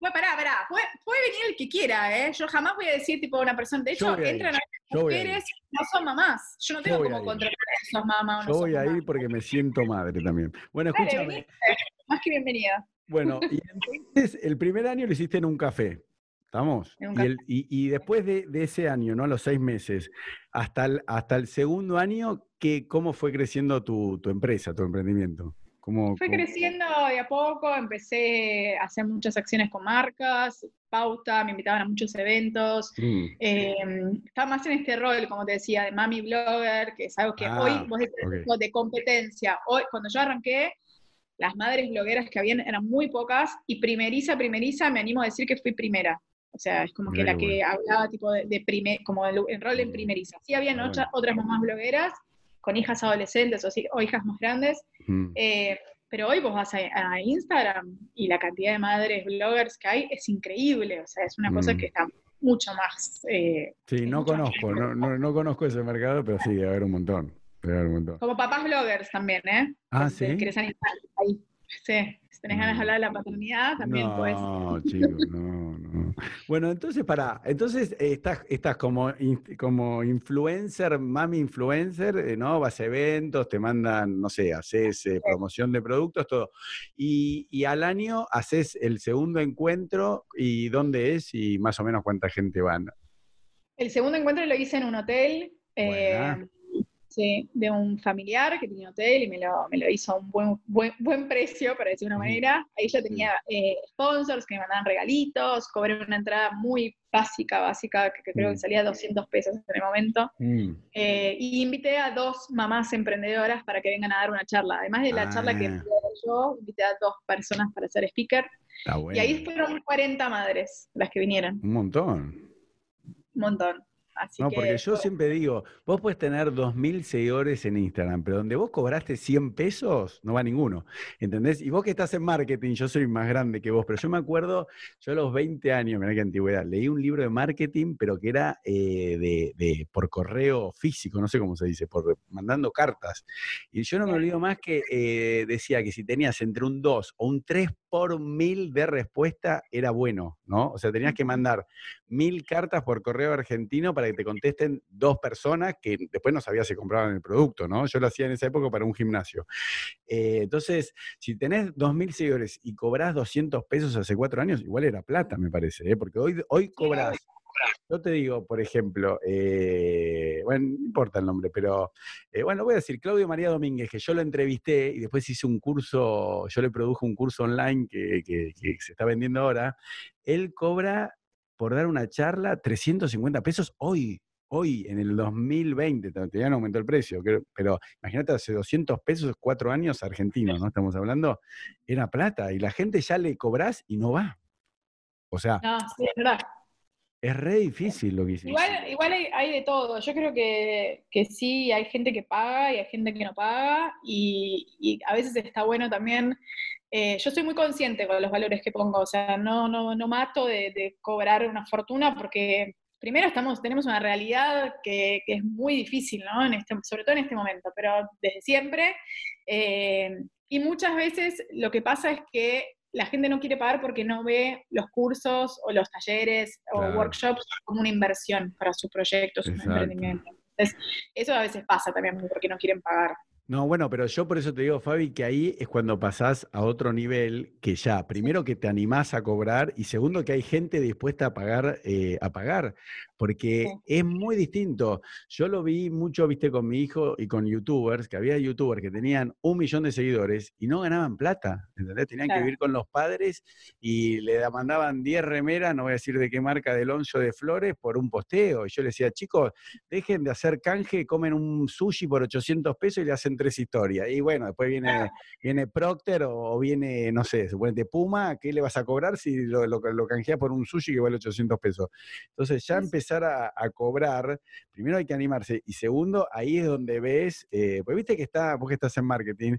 Bueno, pará, pará. Puede, puede venir el que quiera, ¿eh? Yo jamás voy a decir, tipo, una persona. De hecho, a entran a a ir. mujeres no son mamás. Yo no tengo a como controlar si sos mamá o no Yo voy a ir porque me siento madre también. Bueno, escúchame. Más que bienvenida. Bueno, y entonces el primer año lo hiciste en un café. ¿Estamos? Y, el- y- y después de, de ese año, ¿no? Los seis meses, hasta el, hasta el segundo año, ¿qué, ¿cómo fue creciendo tu, tu empresa, tu emprendimiento? ¿Cómo, Fue cómo- creciendo de a poco, empecé a hacer muchas acciones con marcas, pauta, me invitaban a muchos eventos. Mm, Eh, estaba más en este rol, como te decía, de mami blogger, que es algo que Ah, hoy vos decís, ok. de competencia. Hoy, cuando yo arranqué, las madres blogueras que habían eran muy pocas y primeriza, primeriza, me animo a decir que fui primera. O sea, es como que la que hablaba tipo de, de prime- como el, el rol en Mm. primeriza. Sí, habían Está otra- otras mamás blogueras con hijas adolescentes o, o hijas más grandes, mm. eh, pero hoy vos vas a, a Instagram y la cantidad de madres bloggers que hay es increíble. O sea, es una cosa Mm. que está mucho más. eh, Sí, no conozco, no, no, no conozco ese mercado, pero sí, debe haber un montón. Debe haber un montón. como papás bloggers también, ¿eh? Ah, Que ¿sí? animar ahí. Sí, si tenés ganas de hablar de la paternidad, también pues. no, chicos, no, no. Bueno, entonces, para, entonces estás, estás como, como influencer, mami influencer, eh, ¿no? Vas a eventos, te mandan, no sé, haces eh, promoción de productos, todo. Y, y al año haces el segundo encuentro, ¿y dónde es? Y más o menos cuánta gente van. El segundo encuentro lo hice en un hotel. eh. Sí, de un familiar que tenía hotel y me lo, me lo hizo a un buen, buen, buen precio, para decir de una manera. Ahí ya tenía eh, sponsors que me mandaban regalitos, cobré una entrada muy básica, básica, que, que creo que salía 200 pesos en el momento. Mm, Eh, y invité a dos mamás emprendedoras para que vengan a dar una charla. Además de la charla que Ah. yo, invité a dos personas para ser speaker. bueno. Y ahí fueron 40 madres las que vinieron, Un montón. un montón. Así No, que, porque yo siempre digo, vos puedes tener 2.000 seguidores en Instagram, pero donde vos cobraste 100 pesos, no va ninguno, ¿entendés? Y vos que estás en marketing, yo soy más grande que vos, pero yo me acuerdo, yo a los 20 años, mirá qué antigüedad, leí un libro de marketing, pero que era eh, de, de- por correo físico, no sé cómo se dice, por mandando cartas. Y yo no me olvido más que eh, decía que si tenías entre un 2 o un 3 por mil de respuesta, era bueno, ¿no? O sea, tenías que mandar mil cartas por correo argentino para que te contesten dos personas que después no sabías si compraban el producto, ¿no? Yo lo hacía en esa época para un gimnasio. Eh, entonces, si tenés 2.000 seguidores y cobrás 200 pesos hace cuatro años, igual era plata, me parece, ¿eh? porque hoy, hoy cobrás. Yo te digo, por ejemplo, eh, bueno, no importa el nombre, pero eh, bueno, voy a decir Claudio María Domínguez, que yo lo entrevisté y después hice un curso, yo le produjo un curso online que, que- que se está vendiendo ahora. Él cobra por dar una charla 350 pesos hoy, hoy, en el 2020, todavía no aumentó el precio, pero imagínate, hace 200 pesos, cuatro años argentinos, ¿no? Estamos hablando, era plata y la gente ya le cobrás y no va. O sea, no, sí, es verdad. Es re difícil lo que hiciste. Igual, igual hay, de todo. Yo creo que, que sí, hay gente que paga y hay gente que no paga. Y, a veces está bueno también. eh, yo soy muy consciente con los valores que pongo. O sea, no, no, no mato de, de cobrar una fortuna porque primero estamos, tenemos una realidad que, que es muy difícil, ¿no? En este, sobre todo en este momento, pero desde siempre. eh, y muchas veces lo que pasa es que la gente no quiere pagar porque no ve los cursos o los talleres o workshops como una inversión para su proyecto, su emprendimiento. Entonces, eso a veces pasa también porque no quieren pagar. No, bueno, pero yo por eso te digo, Fabi, que ahí es cuando pasás a otro nivel que ya, primero que te animás a cobrar y segundo que hay gente dispuesta a pagar, eh, a pagar, porque Sí. es muy distinto. Yo lo vi mucho, viste, con mi hijo y con youtubers, que había youtubers que tenían un millón de seguidores y no ganaban plata, ¿entendés? Tenían que vivir con los padres y le da- mandaban 10 remeras, no voy a decir de qué marca, del onzo de flores, por un posteo. Y yo le decía, chicos, dejen de hacer canje, comen un sushi por 800 pesos y le hacen tres historias. Y bueno, después viene, viene Procter o, o viene, no sé, suponete Puma, ¿qué le vas a cobrar si lo, lo, lo canjeas por un sushi que vale 800 pesos? Entonces ya empezar a, a cobrar, primero hay que animarse y segundo, ahí es donde ves, eh, pues viste que está, vos que estás en marketing,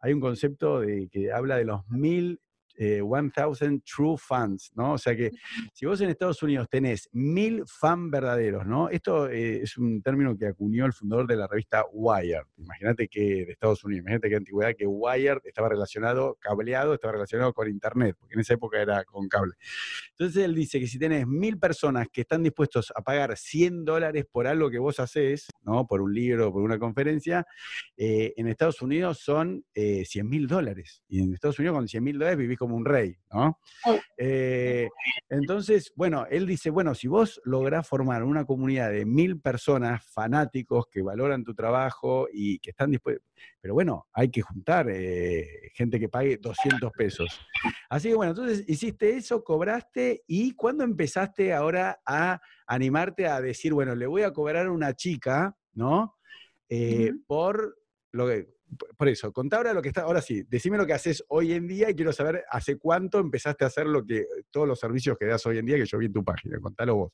hay un concepto de, que habla de los mil, eh, 1000 true fans, ¿no? O sea que si vos en Estados Unidos tenés mil fan verdaderos, ¿no? Esto eh, es un término que acuñó el fundador de la revista Wired. Imagínate que de Estados Unidos, imagínate qué antigüedad que Wired estaba relacionado, cableado, estaba relacionado con Internet, porque en esa época era con cable. Entonces él dice que si tenés mil personas que están dispuestos a pagar 100 dólares por algo que vos haces, ¿no? Por un libro, por una conferencia, eh, en Estados Unidos son eh, 100 mil dólares. Y en Estados Unidos con 100 mil dólares vivís como un rey, ¿no? Eh, entonces, bueno, él dice, bueno, si vos lográs formar una comunidad de mil personas fanáticos que valoran tu trabajo y que están dispuestos, pero bueno, hay que juntar eh, gente que pague 200 pesos. Así que bueno, entonces hiciste eso, cobraste y ¿cuándo empezaste ahora a animarte a decir, bueno, le voy a cobrar a una chica, ¿no? Eh, por lo que, por eso, contá ahora lo que está, ahora sí, decime lo que haces hoy en día y quiero saber hace cuánto empezaste a hacer lo que, todos los servicios que das hoy en día, que yo vi en tu página, contalo vos.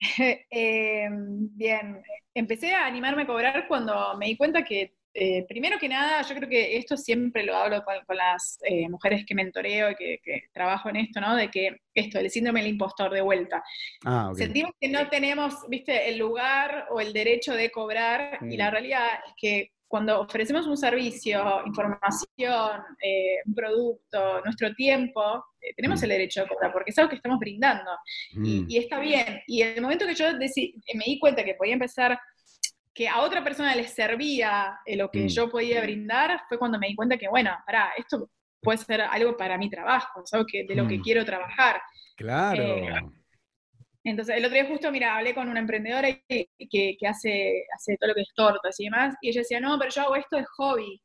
Eh, bien, empecé a animarme a cobrar cuando me di cuenta que, eh, primero que nada, yo creo que esto siempre lo hablo con, con las eh, mujeres que mentoreo y que, que trabajo en esto, ¿no? De que esto, el síndrome del impostor de vuelta. Ah. Sentimos que no tenemos, viste, el lugar o el derecho de cobrar y la Mm. realidad es que cuando ofrecemos un servicio, información, eh, un producto, nuestro tiempo, eh, tenemos Mm. el derecho de cobrar porque es algo que estamos brindando y, Mm, y está bien. Y en el momento que yo deci- me di cuenta que podía empezar, que a otra persona le servía eh, lo que Mm. yo podía brindar, fue cuando me di cuenta que, bueno, pará, esto puede ser algo para mi trabajo, es algo que, de lo que quiero trabajar. claro. Entonces, el otro día justo, mira, hablé con una emprendedora que, que- que hace, hace todo lo que es tortas y demás, y ella decía, no, pero yo hago esto de hobby.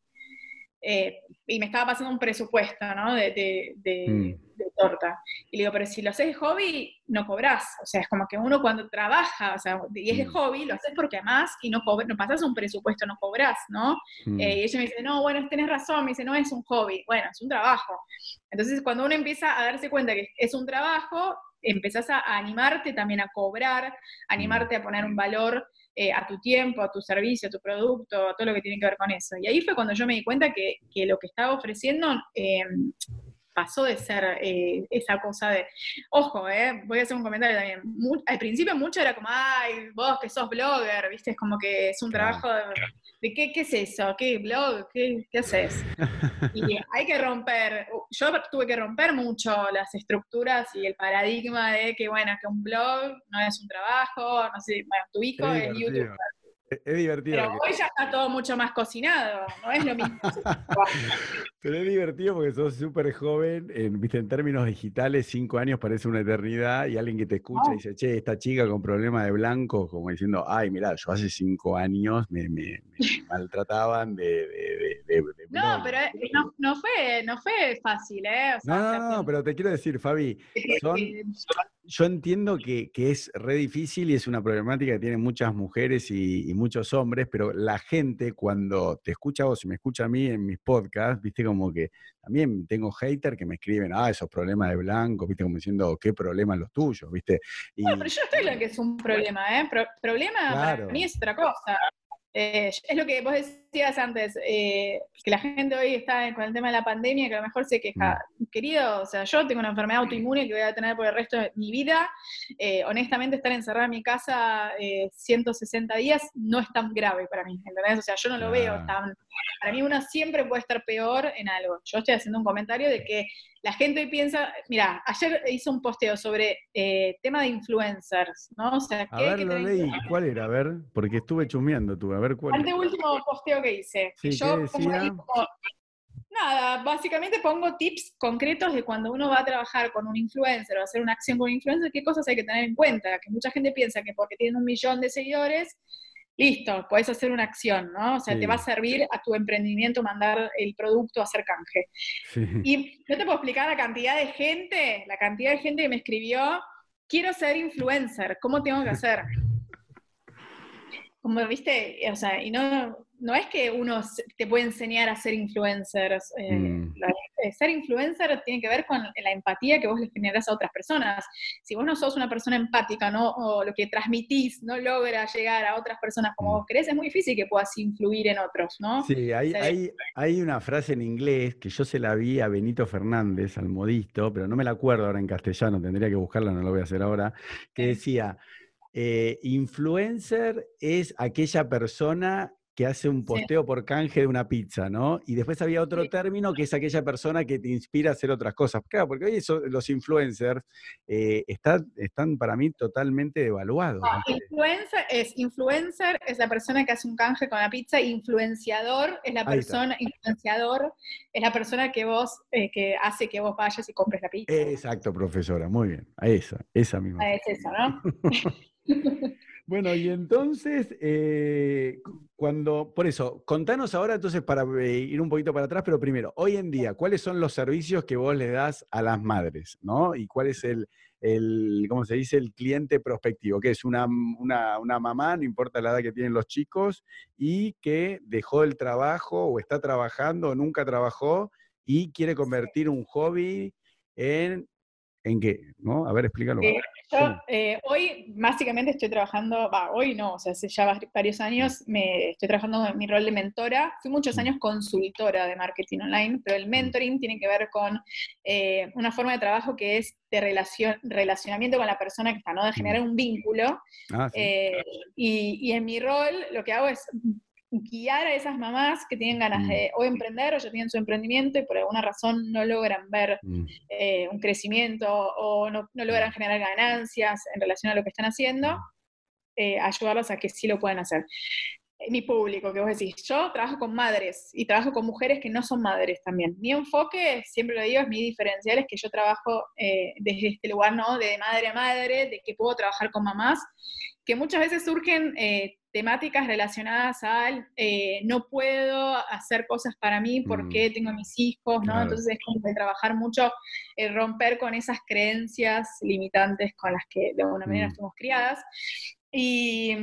Eh, y me estaba pasando un presupuesto, ¿no? De, de- de- Mm. de torta. Y le digo, pero si lo haces de hobby, no cobras. O sea, es como que uno cuando trabaja, o sea, y es de Mm. hobby, lo haces porque amás y no, no pasas un presupuesto, no cobras, ¿no? Mm, Eh, y ella me dice, no, bueno, tenés razón, me dice, no es un hobby, bueno, es un trabajo. Entonces, cuando uno empieza a darse cuenta que es un trabajo, empezás a, animarte también a cobrar, animarte a poner un valor eh, a tu tiempo, a tu servicio, a tu producto, a todo lo que tiene que ver con eso. Y ahí fue cuando yo me di cuenta que, que lo que estaba ofreciendo eh, pasó de ser eh, esa cosa de, ojo, eh, voy a hacer un comentario también, Mu- al principio mucho era como, ay, vos que sos blogger, viste, es como que es un trabajo de, de qué, qué es eso, qué blog, qué, qué haces. Y hay que romper, yo tuve que romper mucho las estructuras y el paradigma de que, bueno, que un blog no es un trabajo, no sé, bueno, tu hijo Es youtuber. Es, es divertido. Pero que- hoy ya está todo mucho más cocinado, no es lo mismo. Pero es divertido porque sos súper joven, en, viste, en términos digitales, cinco años parece una eternidad y alguien que te escucha No. dice, che, esta chica con problema de blanco, como diciendo, ay, mirá, yo hace cinco años me, me- me maltrataban de, de, de- de- de No, blog". pero eh, no, no fue, no fue fácil, ¿eh? O sea, No, no, no, pero te quiero decir, Fabi, son, eh, yo entiendo que, que es re difícil y es una problemática que tienen muchas mujeres y, y muchos hombres, pero la gente cuando te escucha a vos y me escucha a mí en mis podcasts, viste como que también tengo hater que me escriben, ah, esos problemas de blanco, viste como diciendo, qué problemas los tuyos, viste. Y, Bueno, pero yo estoy lo que es un problema, ¿eh? Pro- problema Claro. para mí es otra cosa. Eh, es lo que vos decías antes, eh, que la gente hoy está con el tema de la pandemia, que a lo mejor se queja. Querido, o sea, yo tengo una enfermedad autoinmune que voy a tener por el resto de mi vida. Eh, honestamente, estar encerrada en mi casa eh, 160 días no es tan grave para mí, ¿entendés? O sea, yo no lo veo tan... Para mí uno siempre puede estar peor en algo. Yo estoy haciendo un comentario de que la gente hoy piensa, mira, ayer hice un posteo sobre eh, tema de influencers, ¿no? O sea, a ¿qué hay ver, que lo leí? ¿cuál era? A ver, porque estuve chusmeando tú, a ver cuál. Anteúltimo posteo que hice. Sí, Yo ¿qué pongo ahí como- nada, básicamente pongo tips concretos de cuando uno va a trabajar con un influencer o hacer una acción con un influencer, qué cosas hay que tener en cuenta. Que mucha gente piensa que porque tienen un millón de seguidores, listo, puedes hacer una acción, ¿no? O sea, Sí. te va a servir a tu emprendimiento mandar el producto a hacer canje. Sí. Y no te puedo explicar la cantidad de gente, la cantidad de gente que me escribió, quiero ser influencer, ¿cómo tengo que hacer? Como viste, o sea, y no, no es que uno te puede enseñar a ser influencer. eh, Mm. eh, ser influencer tiene que ver con la empatía que vos le generás a otras personas. Si vos no sos una persona empática, ¿no? o lo que transmitís no logra llegar a otras personas como Mm. vos querés, es muy difícil que puedas influir en otros, ¿no? Sí, hay, hay, hay una frase en inglés que yo se la vi a Benito Fernández, al modisto, pero no me la acuerdo ahora en castellano, tendría que buscarla, no lo voy a hacer ahora, que decía, eh, influencer es aquella persona que hace un Sí. posteo por canje de una pizza, ¿no? Y después había otro Sí. término que es aquella persona que te inspira a hacer otras cosas. Claro, porque hoy eso- los influencers eh, están, están para mí totalmente devaluados. No, ¿viste? influencer es influencer es la persona que hace un canje con la pizza, influenciador es la persona, influenciador es la persona que vos, eh, que hace que vos vayas y compres la pizza. Exacto, profesora, muy bien. A esa, esa misma. Ah, es eso, ¿no? Bueno, y entonces, eh, cu- cuando, por eso, contanos ahora entonces para eh, ir un poquito para atrás, pero primero, hoy en día, ¿cuáles son los servicios que vos le das a las madres, ¿no? Y cuál es el, el ¿cómo se dice? El cliente prospectivo, que es una, una, una mamá, no importa la edad que tienen los chicos, y que dejó el trabajo o está trabajando o nunca trabajó y quiere convertir un hobby en, ¿en qué? ¿No? A ver, explícalo. Eh, yo eh, hoy básicamente estoy trabajando, va, hoy no, o sea, hace ya vari- varios años me estoy trabajando en mi rol de mentora. Fui muchos años consultora de marketing online, pero el mentoring tiene que ver con eh, una forma de trabajo que es de relación, relacionamiento con la persona que está, ¿no? De generar un vínculo. Ah, sí. Y, y en mi rol lo que hago es guiar a esas mamás que tienen ganas Mm. de o emprender o ya tienen su emprendimiento y por alguna razón no logran ver Mm. eh, un crecimiento o no, no logran generar ganancias en relación a lo que están haciendo, eh, ayudarlos a que sí lo puedan hacer. Eh, Mi público, que vos decís, yo trabajo con madres y trabajo con mujeres que no son madres también. Mi enfoque, siempre lo digo, es mi diferencial, es que yo trabajo eh, desde este lugar, ¿no? De madre a madre, de que puedo trabajar con mamás, que muchas veces surgen eh, temáticas relacionadas al eh, no puedo hacer cosas para mí porque tengo a mis hijos, ¿no? Claro. Entonces es como de trabajar mucho, eh, romper con esas creencias limitantes con las que de alguna manera Mm. fuimos criadas. Y,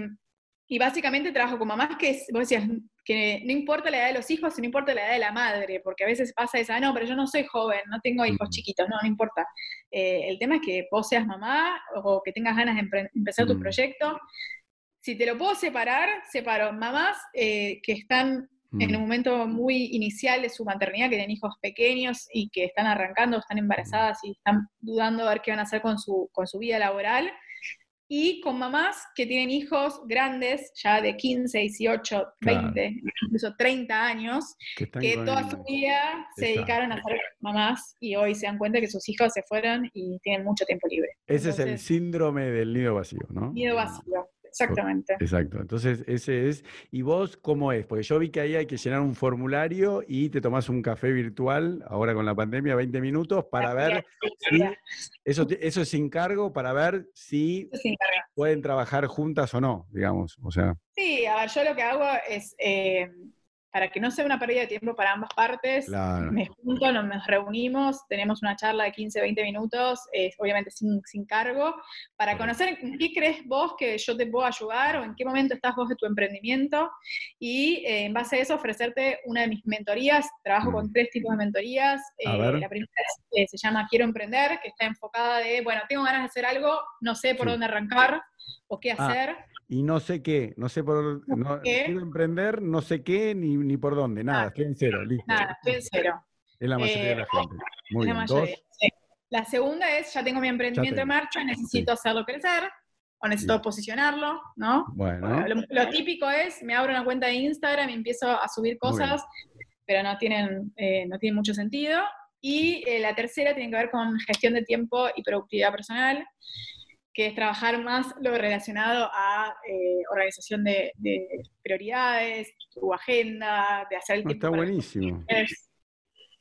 Y básicamente trabajo con mamás que, vos decías, que no importa la edad de los hijos, no importa la edad de la madre, porque a veces pasa esa, "Ah, no, pero yo no soy joven, no tengo hijos chiquitos, no, no importa. Eh, el tema es que vos seas mamá o que tengas ganas de empezar tu Mm. proyecto. Si te lo puedo separar, separo mamás eh, que están en un Mm, momento muy inicial de su maternidad, que tienen hijos pequeños y que están arrancando, están embarazadas y están dudando a ver qué van a hacer con su, con su vida laboral, y con mamás que tienen hijos grandes, ya de 15, 18, Claro. 20, incluso 30 años, que toda su vida se Exacto. dedicaron a ser mamás y hoy se dan cuenta que sus hijos se fueron y tienen mucho tiempo libre. Ese es el síndrome del nido vacío, ¿no? nido vacío, exactamente. Exacto. Entonces, ese es. ¿Y vos cómo es? Porque yo vi que ahí hay que llenar un formulario y te tomás un café virtual, ahora con la pandemia, 20 minutos, para ver si. Eso, eso es sin cargo, para ver si pueden trabajar juntas o no, digamos. O sea, Sí, a ver, yo lo que hago es, eh, para que no sea una pérdida de tiempo para ambas partes, claro. me junto, nos, reunimos, tenemos una charla de 15, 20 minutos, eh, obviamente sin, sin cargo, para conocer en qué crees vos que yo te puedo ayudar o en qué momento estás vos de tu emprendimiento y eh, en base a eso ofrecerte una de mis mentorías. Trabajo Mm. con tres tipos de mentorías. Eh, la primera es- eh, se llama Quiero Emprender, que está enfocada de, bueno, tengo ganas de hacer algo, no sé por Sí. dónde arrancar o qué Ah, hacer. Y no sé qué, no sé por. No, ¿Qué? quiero emprender, no sé qué, ni, ni por dónde, nada, Nada. estoy en cero, listo. Nada, estoy en cero. Es la mayoría de la Eh, gente. Muy La bien. mayoría, Dos, sí. La segunda es, ya tengo mi emprendimiento en marcha, necesito hacerlo crecer, o necesito Bien. posicionarlo, ¿no? bueno. Lo, lo típico es, me abro una cuenta de Instagram y empiezo a subir cosas, pero no tienen, eh, no tienen mucho sentido. Y eh, la tercera tiene que ver con gestión de tiempo y productividad personal, que es trabajar más lo relacionado a eh, organización de, de prioridades, tu agenda, de hacer el No, tiempo. está buenísimo.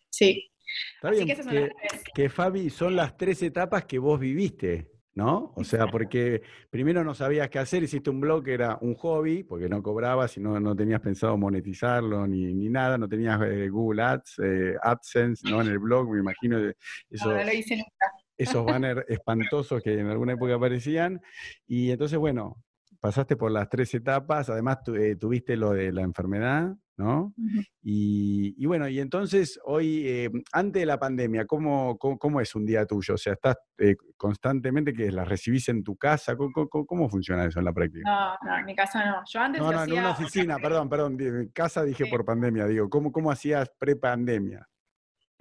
Sí, Está así bien. que esas son que- las tres. que Fabi, son las tres etapas que vos viviste, ¿no? O sea, porque primero no sabías qué hacer, hiciste un blog que era un hobby, porque no cobrabas y no, no tenías pensado monetizarlo ni, ni nada, no tenías eh, Google Ads, eh, AdSense, ¿no? En el blog, me imagino de No, no lo hice nunca. Esos banners espantosos que en alguna época aparecían. Y entonces, bueno, pasaste por las tres etapas, además tu- eh, tuviste lo de la enfermedad, ¿no? Y, y bueno, y entonces hoy, eh, antes de la pandemia, ¿cómo, cómo, cómo es un día tuyo? O sea, ¿estás eh, constantemente que las recibís en tu casa? ¿Cómo, cómo- cómo funciona eso en la práctica? No, no, en mi casa no. Yo antes No, lo no, en una oficina, perdón, perdón, en casa dije Sí. por pandemia, digo, ¿cómo, cómo hacías pre-pandemia?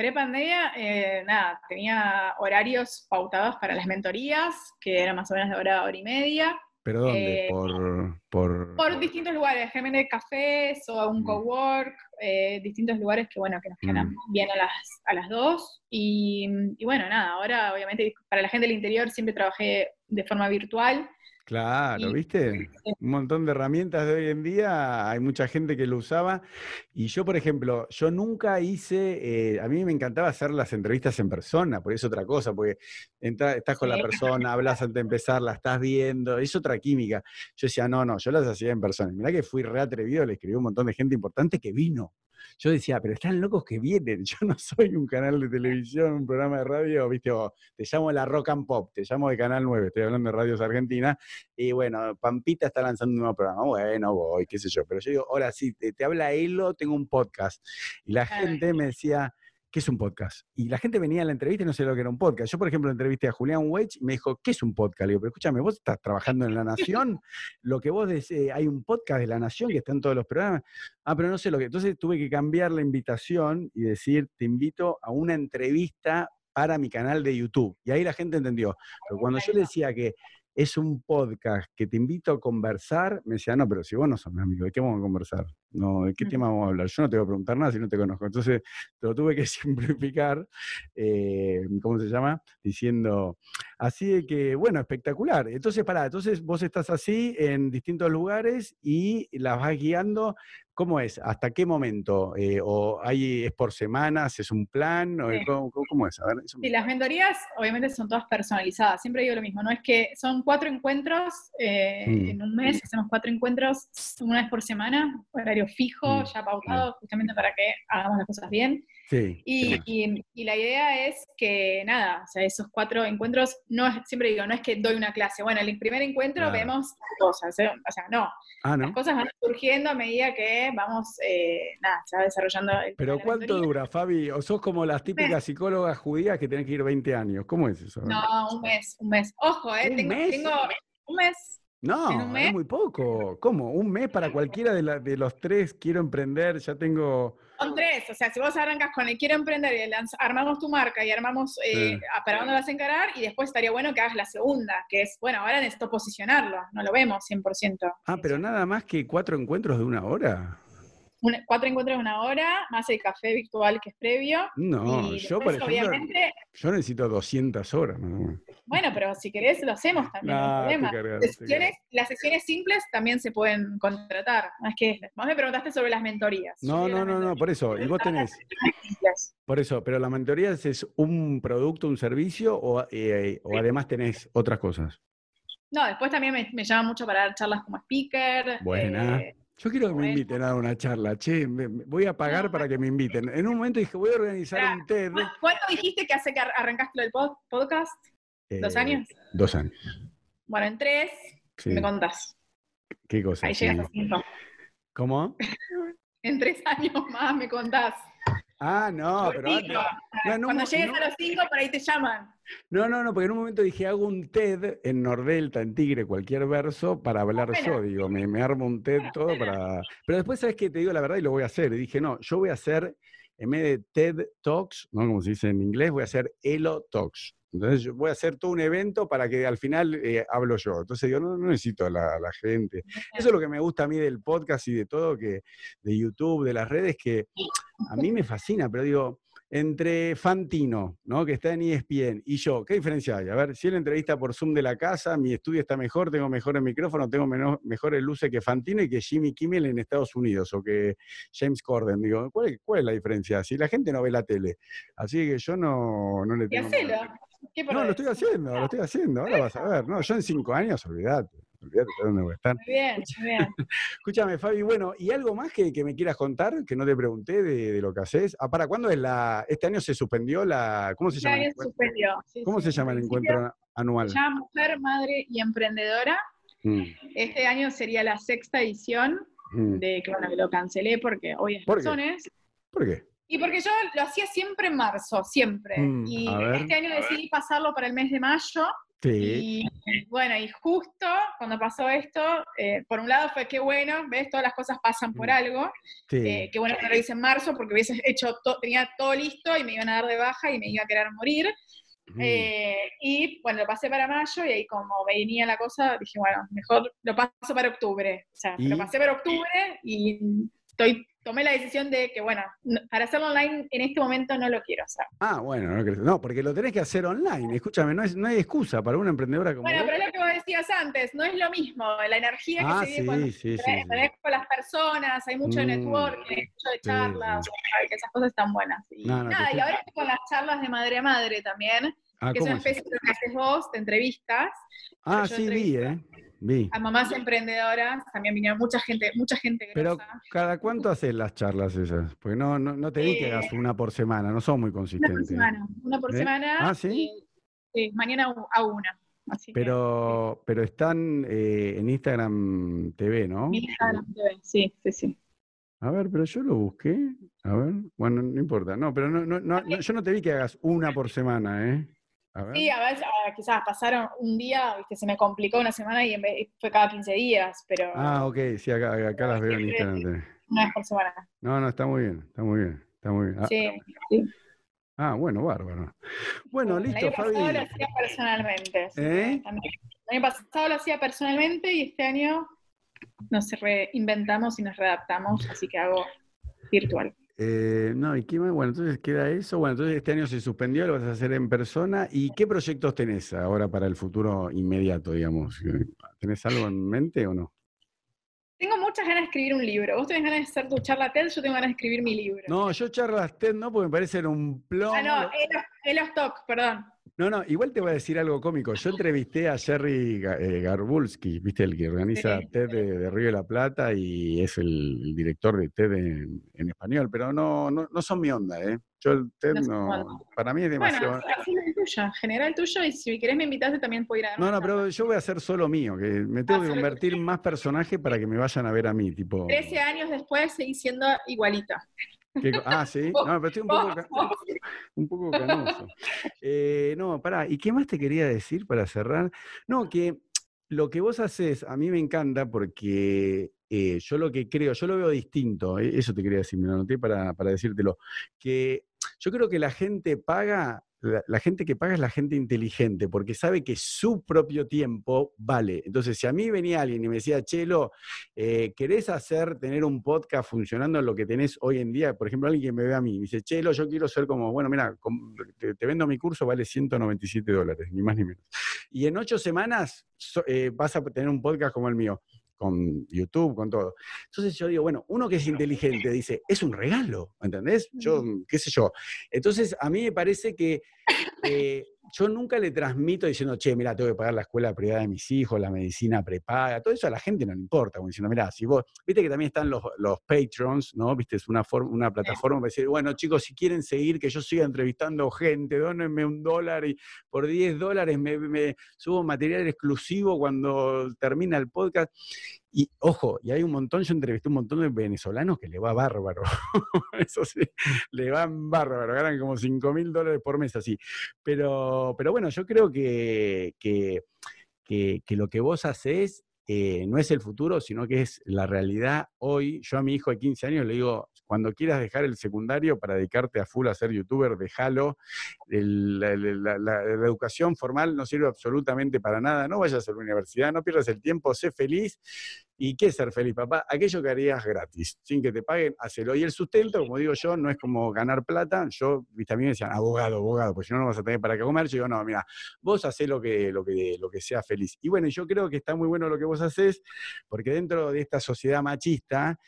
Pre-pandemia, eh, nada, tenía horarios pautados para las mentorías, que eran más o menos de hora hora y media, ¿Pero dónde? Eh, por, por, por distintos lugares, generalmente cafés o un Mm. cowork, eh, distintos lugares que, bueno, que nos quedan Mm. bien a las, a las dos. Y, y bueno, nada, ahora obviamente para la gente del interior siempre trabajé de forma virtual. Claro, Y- ¿viste? Un montón de herramientas de hoy en día, hay mucha gente que lo usaba. Y yo, por ejemplo, yo nunca hice, eh, a mí me encantaba hacer las entrevistas en persona, por eso otra cosa, porque entra- estás con la persona, hablas antes de empezar, la estás viendo, es otra química. Yo decía, no, no, yo las hacía en persona. Y mirá que fui re atrevido, le escribí a un montón de gente importante que vino. Yo decía, pero están locos que vienen. Yo no soy un canal de televisión, un programa de radio, viste, te llamo de la Rock and Pop, te llamo de Canal 9, estoy hablando de Radios Argentina, y bueno, Pampita está lanzando un nuevo programa, bueno, voy, qué sé yo, pero yo digo, ahora sí, te, te habla Elo, tengo un podcast. Y la gente me decía, ¿qué es un podcast? Y la gente venía a la entrevista y no sé lo que era un podcast. Yo, por ejemplo, entrevisté a Julián Weich y me dijo, ¿qué es un podcast? Le digo, pero escúchame, vos estás trabajando en La Nación, lo que vos decís, hay un podcast de La Nación que está en todos los programas. Ah, pero no sé lo que. Entonces tuve que cambiar la invitación y decir, te invito a una entrevista para mi canal de YouTube. Y ahí la gente entendió. Pero cuando yo le decía que es un podcast que te invito a conversar, me decía, no, pero si vos no sos mi amigo, ¿de qué vamos a conversar? No, ¿de qué tema vamos a hablar? Yo no te voy a preguntar nada si no te conozco. Entonces, te lo tuve que simplificar, eh, ¿cómo se llama? Diciendo, así de que, bueno, espectacular. Entonces, pará, entonces vos estás así en distintos lugares y las vas guiando. ¿Cómo es? ¿Hasta qué momento? Eh, ¿O hay, es por semanas? ¿Es un plan? ¿O Sí. ¿cómo, es? A ver, Sí, las mentorías obviamente son todas personalizadas. Siempre digo lo mismo, no es que son cuatro encuentros eh, Mm. en un mes, hacemos cuatro encuentros una vez por semana, horario horario fijo, Mm, ya pautado, justamente para que hagamos las cosas bien. Sí. Y, y- y la idea es que, nada, o sea, esos cuatro encuentros, no es, siempre digo, no es que doy una clase, bueno, el primer encuentro Claro. vemos cosas, ¿eh? o sea, no, Ah, las ¿no? cosas van surgiendo a medida que vamos, eh, nada, se va desarrollando el Pero ¿cuánto dura, Fabi? ¿O sos como las típicas psicólogas judías que tenés que ir 20 años? ¿Cómo es eso? No, un mes, un mes. Ojo, ¿eh? ¿Un tengo, mes? tengo un mes. ¿En No, es muy poco. ¿Cómo? ¿Un mes para cualquiera de, la- de los tres? Quiero emprender, ya tengo... Son tres, o sea, si vos arrancas con el quiero emprender y lanz- armamos tu marca y armamos eh, para dónde vas a encarar, y después estaría bueno que hagas la segunda, que es, bueno, ahora necesito posicionarlo, no lo vemos 100%. Ah, pero nada más que cuatro encuentros de una hora. Cuatro encuentros de una hora, más el café virtual que es previo. No, yo, por ejemplo, obviamente, yo necesito 200 horas. ¿no? bueno, pero si querés lo hacemos también, no hay problema. Las sesiones, las sesiones simples también se pueden contratar. Es que vos me preguntaste sobre las mentorías. No, no, no, no, por eso. ¿Y vos tenés, por eso, pero la mentoría es- es un producto, un servicio o, eh, o además tenés otras cosas? No, después también me, me llama mucho para dar charlas como speaker. Buena. eh, Yo quiero que me inviten a una charla, che, me- me- voy a pagar para que me inviten. En un momento dije, voy a organizar un TED. ¿cu- ¿Cuándo dijiste que hace que ar- arrancaste lo del pod- podcast? ¿Dos eh, años? Dos años. Bueno, en tres Sí. me contás. ¿Qué cosa? Ahí llegas a cinco. ¿Cómo? En tres años más me contás. Ah, no, pero Cinco. antes- no, no, Cuando llegues no. a los cinco, por ahí te llaman. No, no, no, porque en un momento dije, hago un TED en Nordelta, en Tigre, cualquier verso, para hablar Bueno. yo. Digo, me, me armo un TED todo para. Pero después, ¿sabes qué? Te digo la verdad y lo voy a hacer. Y dije, no, yo voy a hacer, en vez de TED Talks, ¿no? Como se dice en inglés, voy a hacer Elo Talks. Entonces, yo voy a hacer todo un evento para que al final eh, hablo yo. Entonces, digo, no, no necesito la, la gente. Eso es lo que me gusta a mí del podcast y de todo, que de YouTube, de las redes, que a mí me fascina, pero digo, entre Fantino, ¿no? que está en ESPN, y yo, ¿qué diferencia hay? A ver, si él entrevista por Zoom de la casa, mi estudio está mejor, tengo mejores micrófonos, tengo menos- mejores luces que Fantino y que Jimmy Kimmel en Estados Unidos, o que James Corden. Digo, ¿cuál es, cuál es la diferencia? Si la gente no ve la tele. Así que yo no, no le Y tengo... hacelo. ¿Qué No, lo estoy haciendo, lo estoy haciendo, ahora vas a ver. No, yo en cinco años, olvídate, olvídate de dónde voy a estar. Muy bien, muy bien. Escúchame, Fabi, bueno, ¿y algo más que, que me quieras contar que no te pregunté de, de lo que haces? Ah, ¿para cuándo es la. Este año se suspendió la. ¿Cómo se llama? el suspendió. Sí, ¿Cómo sí. se llama el encuentro anual? Se llama Mujer, Madre y Emprendedora. Mm, Este año sería la sexta edición mm. de que bueno, que lo cancelé porque obvias ¿Por qué? razones. ¿Por qué? Y porque yo lo hacía siempre en marzo, siempre. Mm, y ver. este año decidí pasarlo para el mes de mayo. Sí. Y bueno, y justo cuando pasó esto, eh, por un lado fue que bueno, ves, todas las cosas pasan por Mm. algo. sí. Eh, qué bueno que no lo hice en marzo porque hubiese hecho to- tenía todo listo y me iban a dar de baja y me iba a querer morir. Mm. Eh, y bueno, lo pasé para mayo y ahí como venía la cosa, dije, bueno, mejor lo paso para octubre. O sea, ¿Y? lo pasé para octubre y estoy, tomé la decisión de que, bueno, no- para hacerlo online en este momento no lo quiero hacer. Ah, bueno, no, no, porque lo tenés que hacer online. Escúchame, no, es, no hay excusa para una emprendedora como Bueno, vos. pero es lo que vos decías antes, no es lo mismo, la energía que Ah, se vive cuando sí, te con las personas, hay mucho Mm. networking, hay mucho de charlas, que esas cosas están buenas. Y, No, te nada, y ahora estoy con las charlas de madre a madre también, Ah, que es ¿cómo una es? especie de lo que haces vos, de entrevistas Ah, sí, vi, ¿eh? Vi. a mamás emprendedoras, también vinieron mucha gente, mucha gente Pero, grosa. ¿cada cuánto haces las charlas esas? Porque no, no, no te di que Eh, hagas una por semana, no son muy Una por consistentes. semana, una por ¿Eh? semana. Ah, ¿sí? y- mañana a una. Así que, Pero, pero están eh, en Instagram TV, ¿no? Instagram TV, sí, sí, sí. A ver, pero yo lo busqué. A ver, bueno, no importa. No, pero no, no, no, no, yo no te vi que hagas una por semana, ¿eh? A ver. Sí, a veces ah, quizás pasaron un día, viste, se me complicó una semana y en vez- fue cada 15 días, pero Ah, ok, sí, acá, acá las veo en Instagram. Una vez por semana. No, no, está muy bien, está muy bien, está muy bien. Ah, Sí, sí. ah, bueno, bárbaro. Bueno, El listo, año pasado lo hacía personalmente. ¿Eh? también. El año pasado lo hacía personalmente y este año nos reinventamos y nos readaptamos, así que hago virtual. Eh, no, ¿y qué más? Bueno, entonces queda eso. Bueno, entonces este año se suspendió, lo vas a hacer en persona. ¿Y qué proyectos tenés ahora para el futuro inmediato, digamos? ¿Tenés algo en mente o no? Tengo muchas ganas de escribir un libro. Vos tenés ganas de hacer tu charla TED, yo tengo ganas de escribir mi libro. No, yo charlas TED no, porque me parecen un plomo. ah, no, Elos, Elos Talk, perdón. No, no, igual te voy a decir algo cómico. Yo entrevisté a Jerry eh, Garbulski, ¿viste? El que organiza. TED de, de Río de la Plata y es el, el director de TED en, en español, pero no, no, no son mi onda, ¿eh? Yo el TED No para mí es Bueno, demasiado... así es el tuyo, genera el tuyo y si querés me invitaste también puedo ir a No, no, pero yo voy a hacer solo mío, que me tengo que solo convertir más personaje para que me vayan a ver a mí, tipo... 13 años después seguís siendo igualita. ¿Qué co- ah, sí, no, pero estoy un poco, un poco canoso. Eh, no, pará, ¿y qué más te quería decir para cerrar? No, que lo que vos haces a mí me encanta porque eh, yo lo que creo, yo lo veo distinto, eh, eso te quería decir, me lo anoté para, para decírtelo, que yo creo que la gente paga, la, gente que paga es la gente inteligente, porque sabe que su propio tiempo vale. Entonces, si a mí venía alguien y me decía, Chelo, eh, ¿querés hacer, tener un podcast funcionando en lo que tenés hoy en día? Por ejemplo, alguien que me ve a mí y me dice, Chelo, yo quiero ser como, bueno, mira, te, vendo mi curso, vale 197 dólares, ni más ni menos. Y en ocho semanas eh, vas a tener un podcast como el mío, con YouTube, con todo. Entonces yo digo, bueno, uno que es inteligente dice, es un regalo, ¿entendés? Yo, qué sé yo. Entonces, a mí me parece que eh, yo nunca le transmito diciendo, che, mira, tengo que pagar la escuela privada de mis hijos, la medicina prepaga, todo eso a la gente no le importa, como diciendo, mira, si vos, viste que también están los, los patrons, ¿no? Viste, es una, forma, una plataforma para decir, bueno, chicos, si quieren seguir, que yo siga entrevistando gente, dónenme un dólar y por 10 dólares me, me subo material exclusivo cuando termina el podcast. Y ojo, y hay un montón, yo entrevisté un montón de venezolanos que le va bárbaro. Eso sí, le van bárbaro, ganan como 5 mil dólares por mes así. Pero, pero bueno, yo creo que, que, que- lo que vos hacés eh, no es el futuro, sino que es la realidad hoy. Yo a mi hijo de 15 años le digo, cuando quieras dejar el secundario para dedicarte a full a ser youtuber, déjalo. La educación formal no sirve absolutamente para nada. No vayas a la universidad, no pierdas el tiempo, sé feliz. ¿Y qué es ser feliz, papá? Aquello que harías gratis, sin que te paguen, hacelo. Y el sustento, como digo yo, no es como ganar plata. Yo, viste, a mí me decían, abogado, abogado, pues si no, no vas a tener para qué comer. Yo digo, no, mira, vos hacés lo que, lo, que, lo que sea feliz. Y bueno, yo creo que está muy bueno lo que vos haces, porque dentro de esta sociedad machista,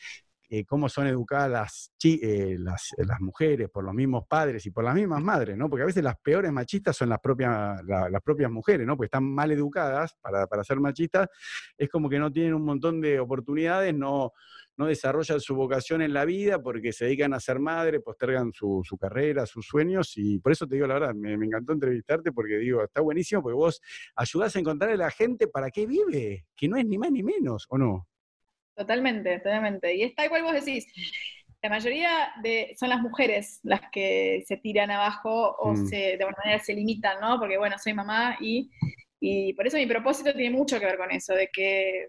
eh, cómo son educadas eh, eh, las mujeres por los mismos padres y por las mismas madres, ¿no? Porque a veces las peores machistas son las propias, la- las propias mujeres, ¿no? Porque están mal educadas para, para ser machistas, es como que no tienen un montón de oportunidades, no, no desarrollan su vocación en la vida porque se dedican a ser madre, postergan su, su carrera, sus sueños, y por eso te digo la verdad, me, me encantó entrevistarte porque digo, está buenísimo porque vos ayudás a encontrar a la gente para qué vive, que no es ni más ni menos, ¿o no? Totalmente, totalmente. Y es tal cual vos decís. La mayoría de, son las mujeres las que se tiran abajo o Mm. se, de alguna manera se limitan, ¿no? Porque bueno, soy mamá y, y por eso mi propósito tiene mucho que ver con eso, de que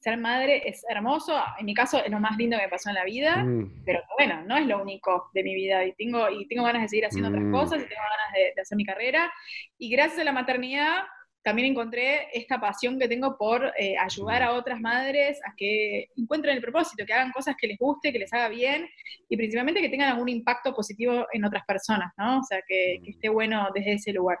ser madre es hermoso. En mi caso es lo más lindo que me pasó en la vida, Mm. pero bueno, no es lo único de mi vida y tengo, y tengo ganas de seguir haciendo Mm. otras cosas y tengo ganas de, de hacer mi carrera. Y gracias a la maternidad también encontré esta pasión que tengo por eh, ayudar a otras madres a que encuentren el propósito, que hagan cosas que les guste, que les haga bien y principalmente que tengan algún impacto positivo en otras personas, ¿no? O sea, que, que esté bueno desde ese lugar.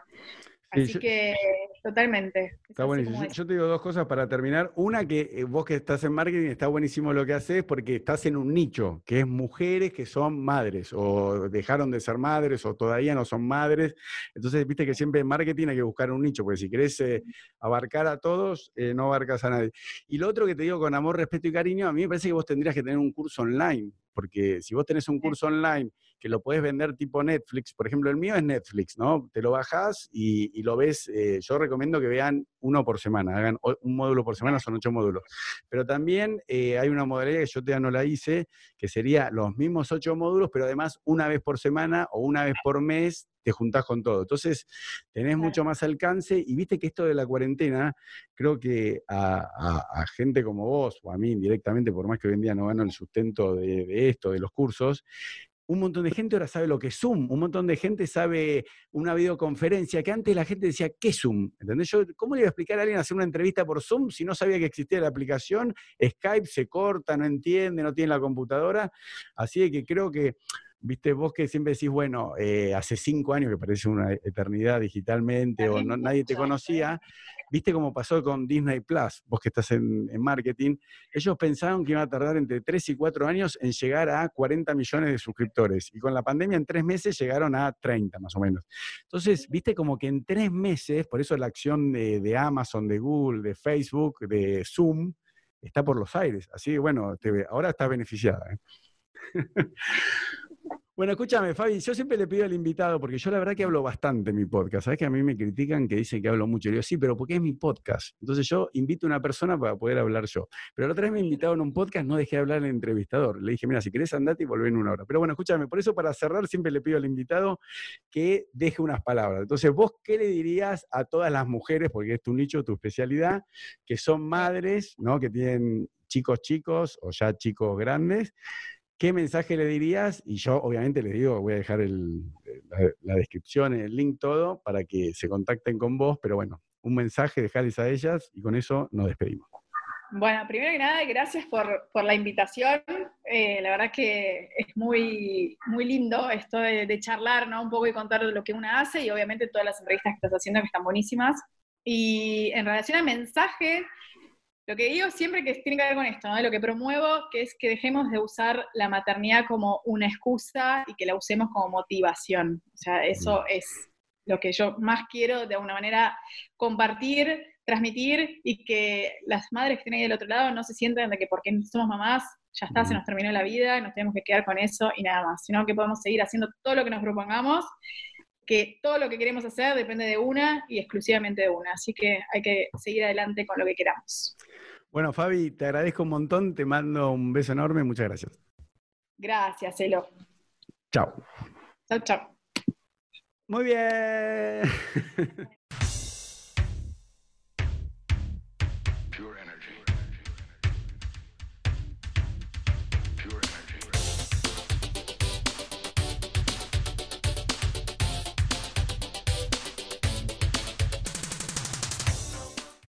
Sí, Así yo- que totalmente. Es Está buenísimo. yo te digo dos cosas para terminar. Una, que eh, vos que estás en marketing, está buenísimo lo que haces porque estás en un nicho, que es mujeres que son madres, o dejaron de ser madres, o todavía no son madres. Entonces, viste que siempre en marketing hay que buscar un nicho, porque si querés eh, abarcar a todos, eh, no abarcas a nadie. Y lo otro que te digo con amor, respeto y cariño, a mí me parece que vos tendrías que tener un curso online, porque si vos tenés un curso online que lo podés vender tipo Netflix, por ejemplo, el mío es Netflix, ¿no? Te lo bajás y, y lo ves, eh, yo recomiendo que vean uno por semana, hagan un módulo por semana, son ocho módulos. Pero también eh, hay una modalidad que yo todavía no la hice, que sería los mismos ocho módulos, pero además una vez por semana o una vez por mes te juntás con todo. Entonces, tenés mucho más alcance y viste que esto de la cuarentena, creo que a, a- a gente como vos o a mí indirectamente, por más que hoy en día no gano el sustento de, de esto, de los cursos, un montón de gente ahora sabe lo que es Zoom, un montón de gente sabe una videoconferencia, que antes la gente decía, ¿qué es Zoom? ¿Entendés? Yo, ¿cómo le iba a explicar a alguien hacer una entrevista por Zoom si no sabía que existía la aplicación? Skype se corta, no entiende, no tiene la computadora. Así que creo que, viste, vos que siempre decís, bueno, eh, hace cinco años, que parece una eternidad digitalmente, o no- nadie te conocía, viste cómo pasó con Disney Plus, vos que estás en, en, marketing, ellos pensaron que iba a tardar entre 3 y 4 años en llegar a 40 millones de suscriptores y con la pandemia en 3 meses llegaron a 30 más o menos. Entonces, viste como que en 3 meses, por eso la acción de, de Amazon, de Google, de Facebook, de Zoom, está por los aires. Así que bueno, te, ahora está beneficiada. ¿eh? Bueno, escúchame, Fabi, yo siempre le pido al invitado, porque yo la verdad que hablo bastante en mi podcast. Sabes que a mí me critican que dicen que hablo mucho. Yo sí, pero porque es mi podcast. Entonces yo invito a una persona para poder hablar yo. Pero la otra vez me invitaron a un podcast, no dejé de hablar al entrevistador. Le dije, mira, si querés andate y volvé en una hora. Pero bueno, escúchame, por eso para cerrar siempre le pido al invitado que deje unas palabras. Entonces, ¿vos qué le dirías a todas las mujeres, porque es tu nicho, tu especialidad, que son madres, ¿no? Que tienen chicos chicos o ya chicos grandes ¿Qué mensaje le dirías? Y yo obviamente les digo, voy a dejar el, la, descripción, el link, todo, para que se contacten con vos, pero bueno, un mensaje, dejarles a ellas y con eso nos despedimos. Bueno, primero que nada, gracias por, la invitación. Eh, la verdad que es muy, muy lindo esto de, charlar, ¿no? Un poco y contar lo que una hace y obviamente todas las entrevistas que estás haciendo que están buenísimas. Y en relación al mensaje, lo que digo siempre que tiene que ver con esto, ¿no? lo que promuevo, que es que dejemos de usar la maternidad como una excusa y que la usemos como motivación. O sea, eso es lo que yo más quiero de alguna manera compartir, transmitir y que las madres que estén ahí del otro lado no se sientan de que porque somos mamás ya está, se nos terminó la vida, nos tenemos que quedar con eso y nada más, sino que podemos seguir haciendo todo lo que nos propongamos que todo lo que queremos hacer depende de una y exclusivamente de una. Así que hay que seguir adelante con lo que queramos. Bueno, Fabi, te agradezco un montón, te mando un beso enorme, muchas gracias. Gracias, Elo. Chao. Chao, chao. Muy bien.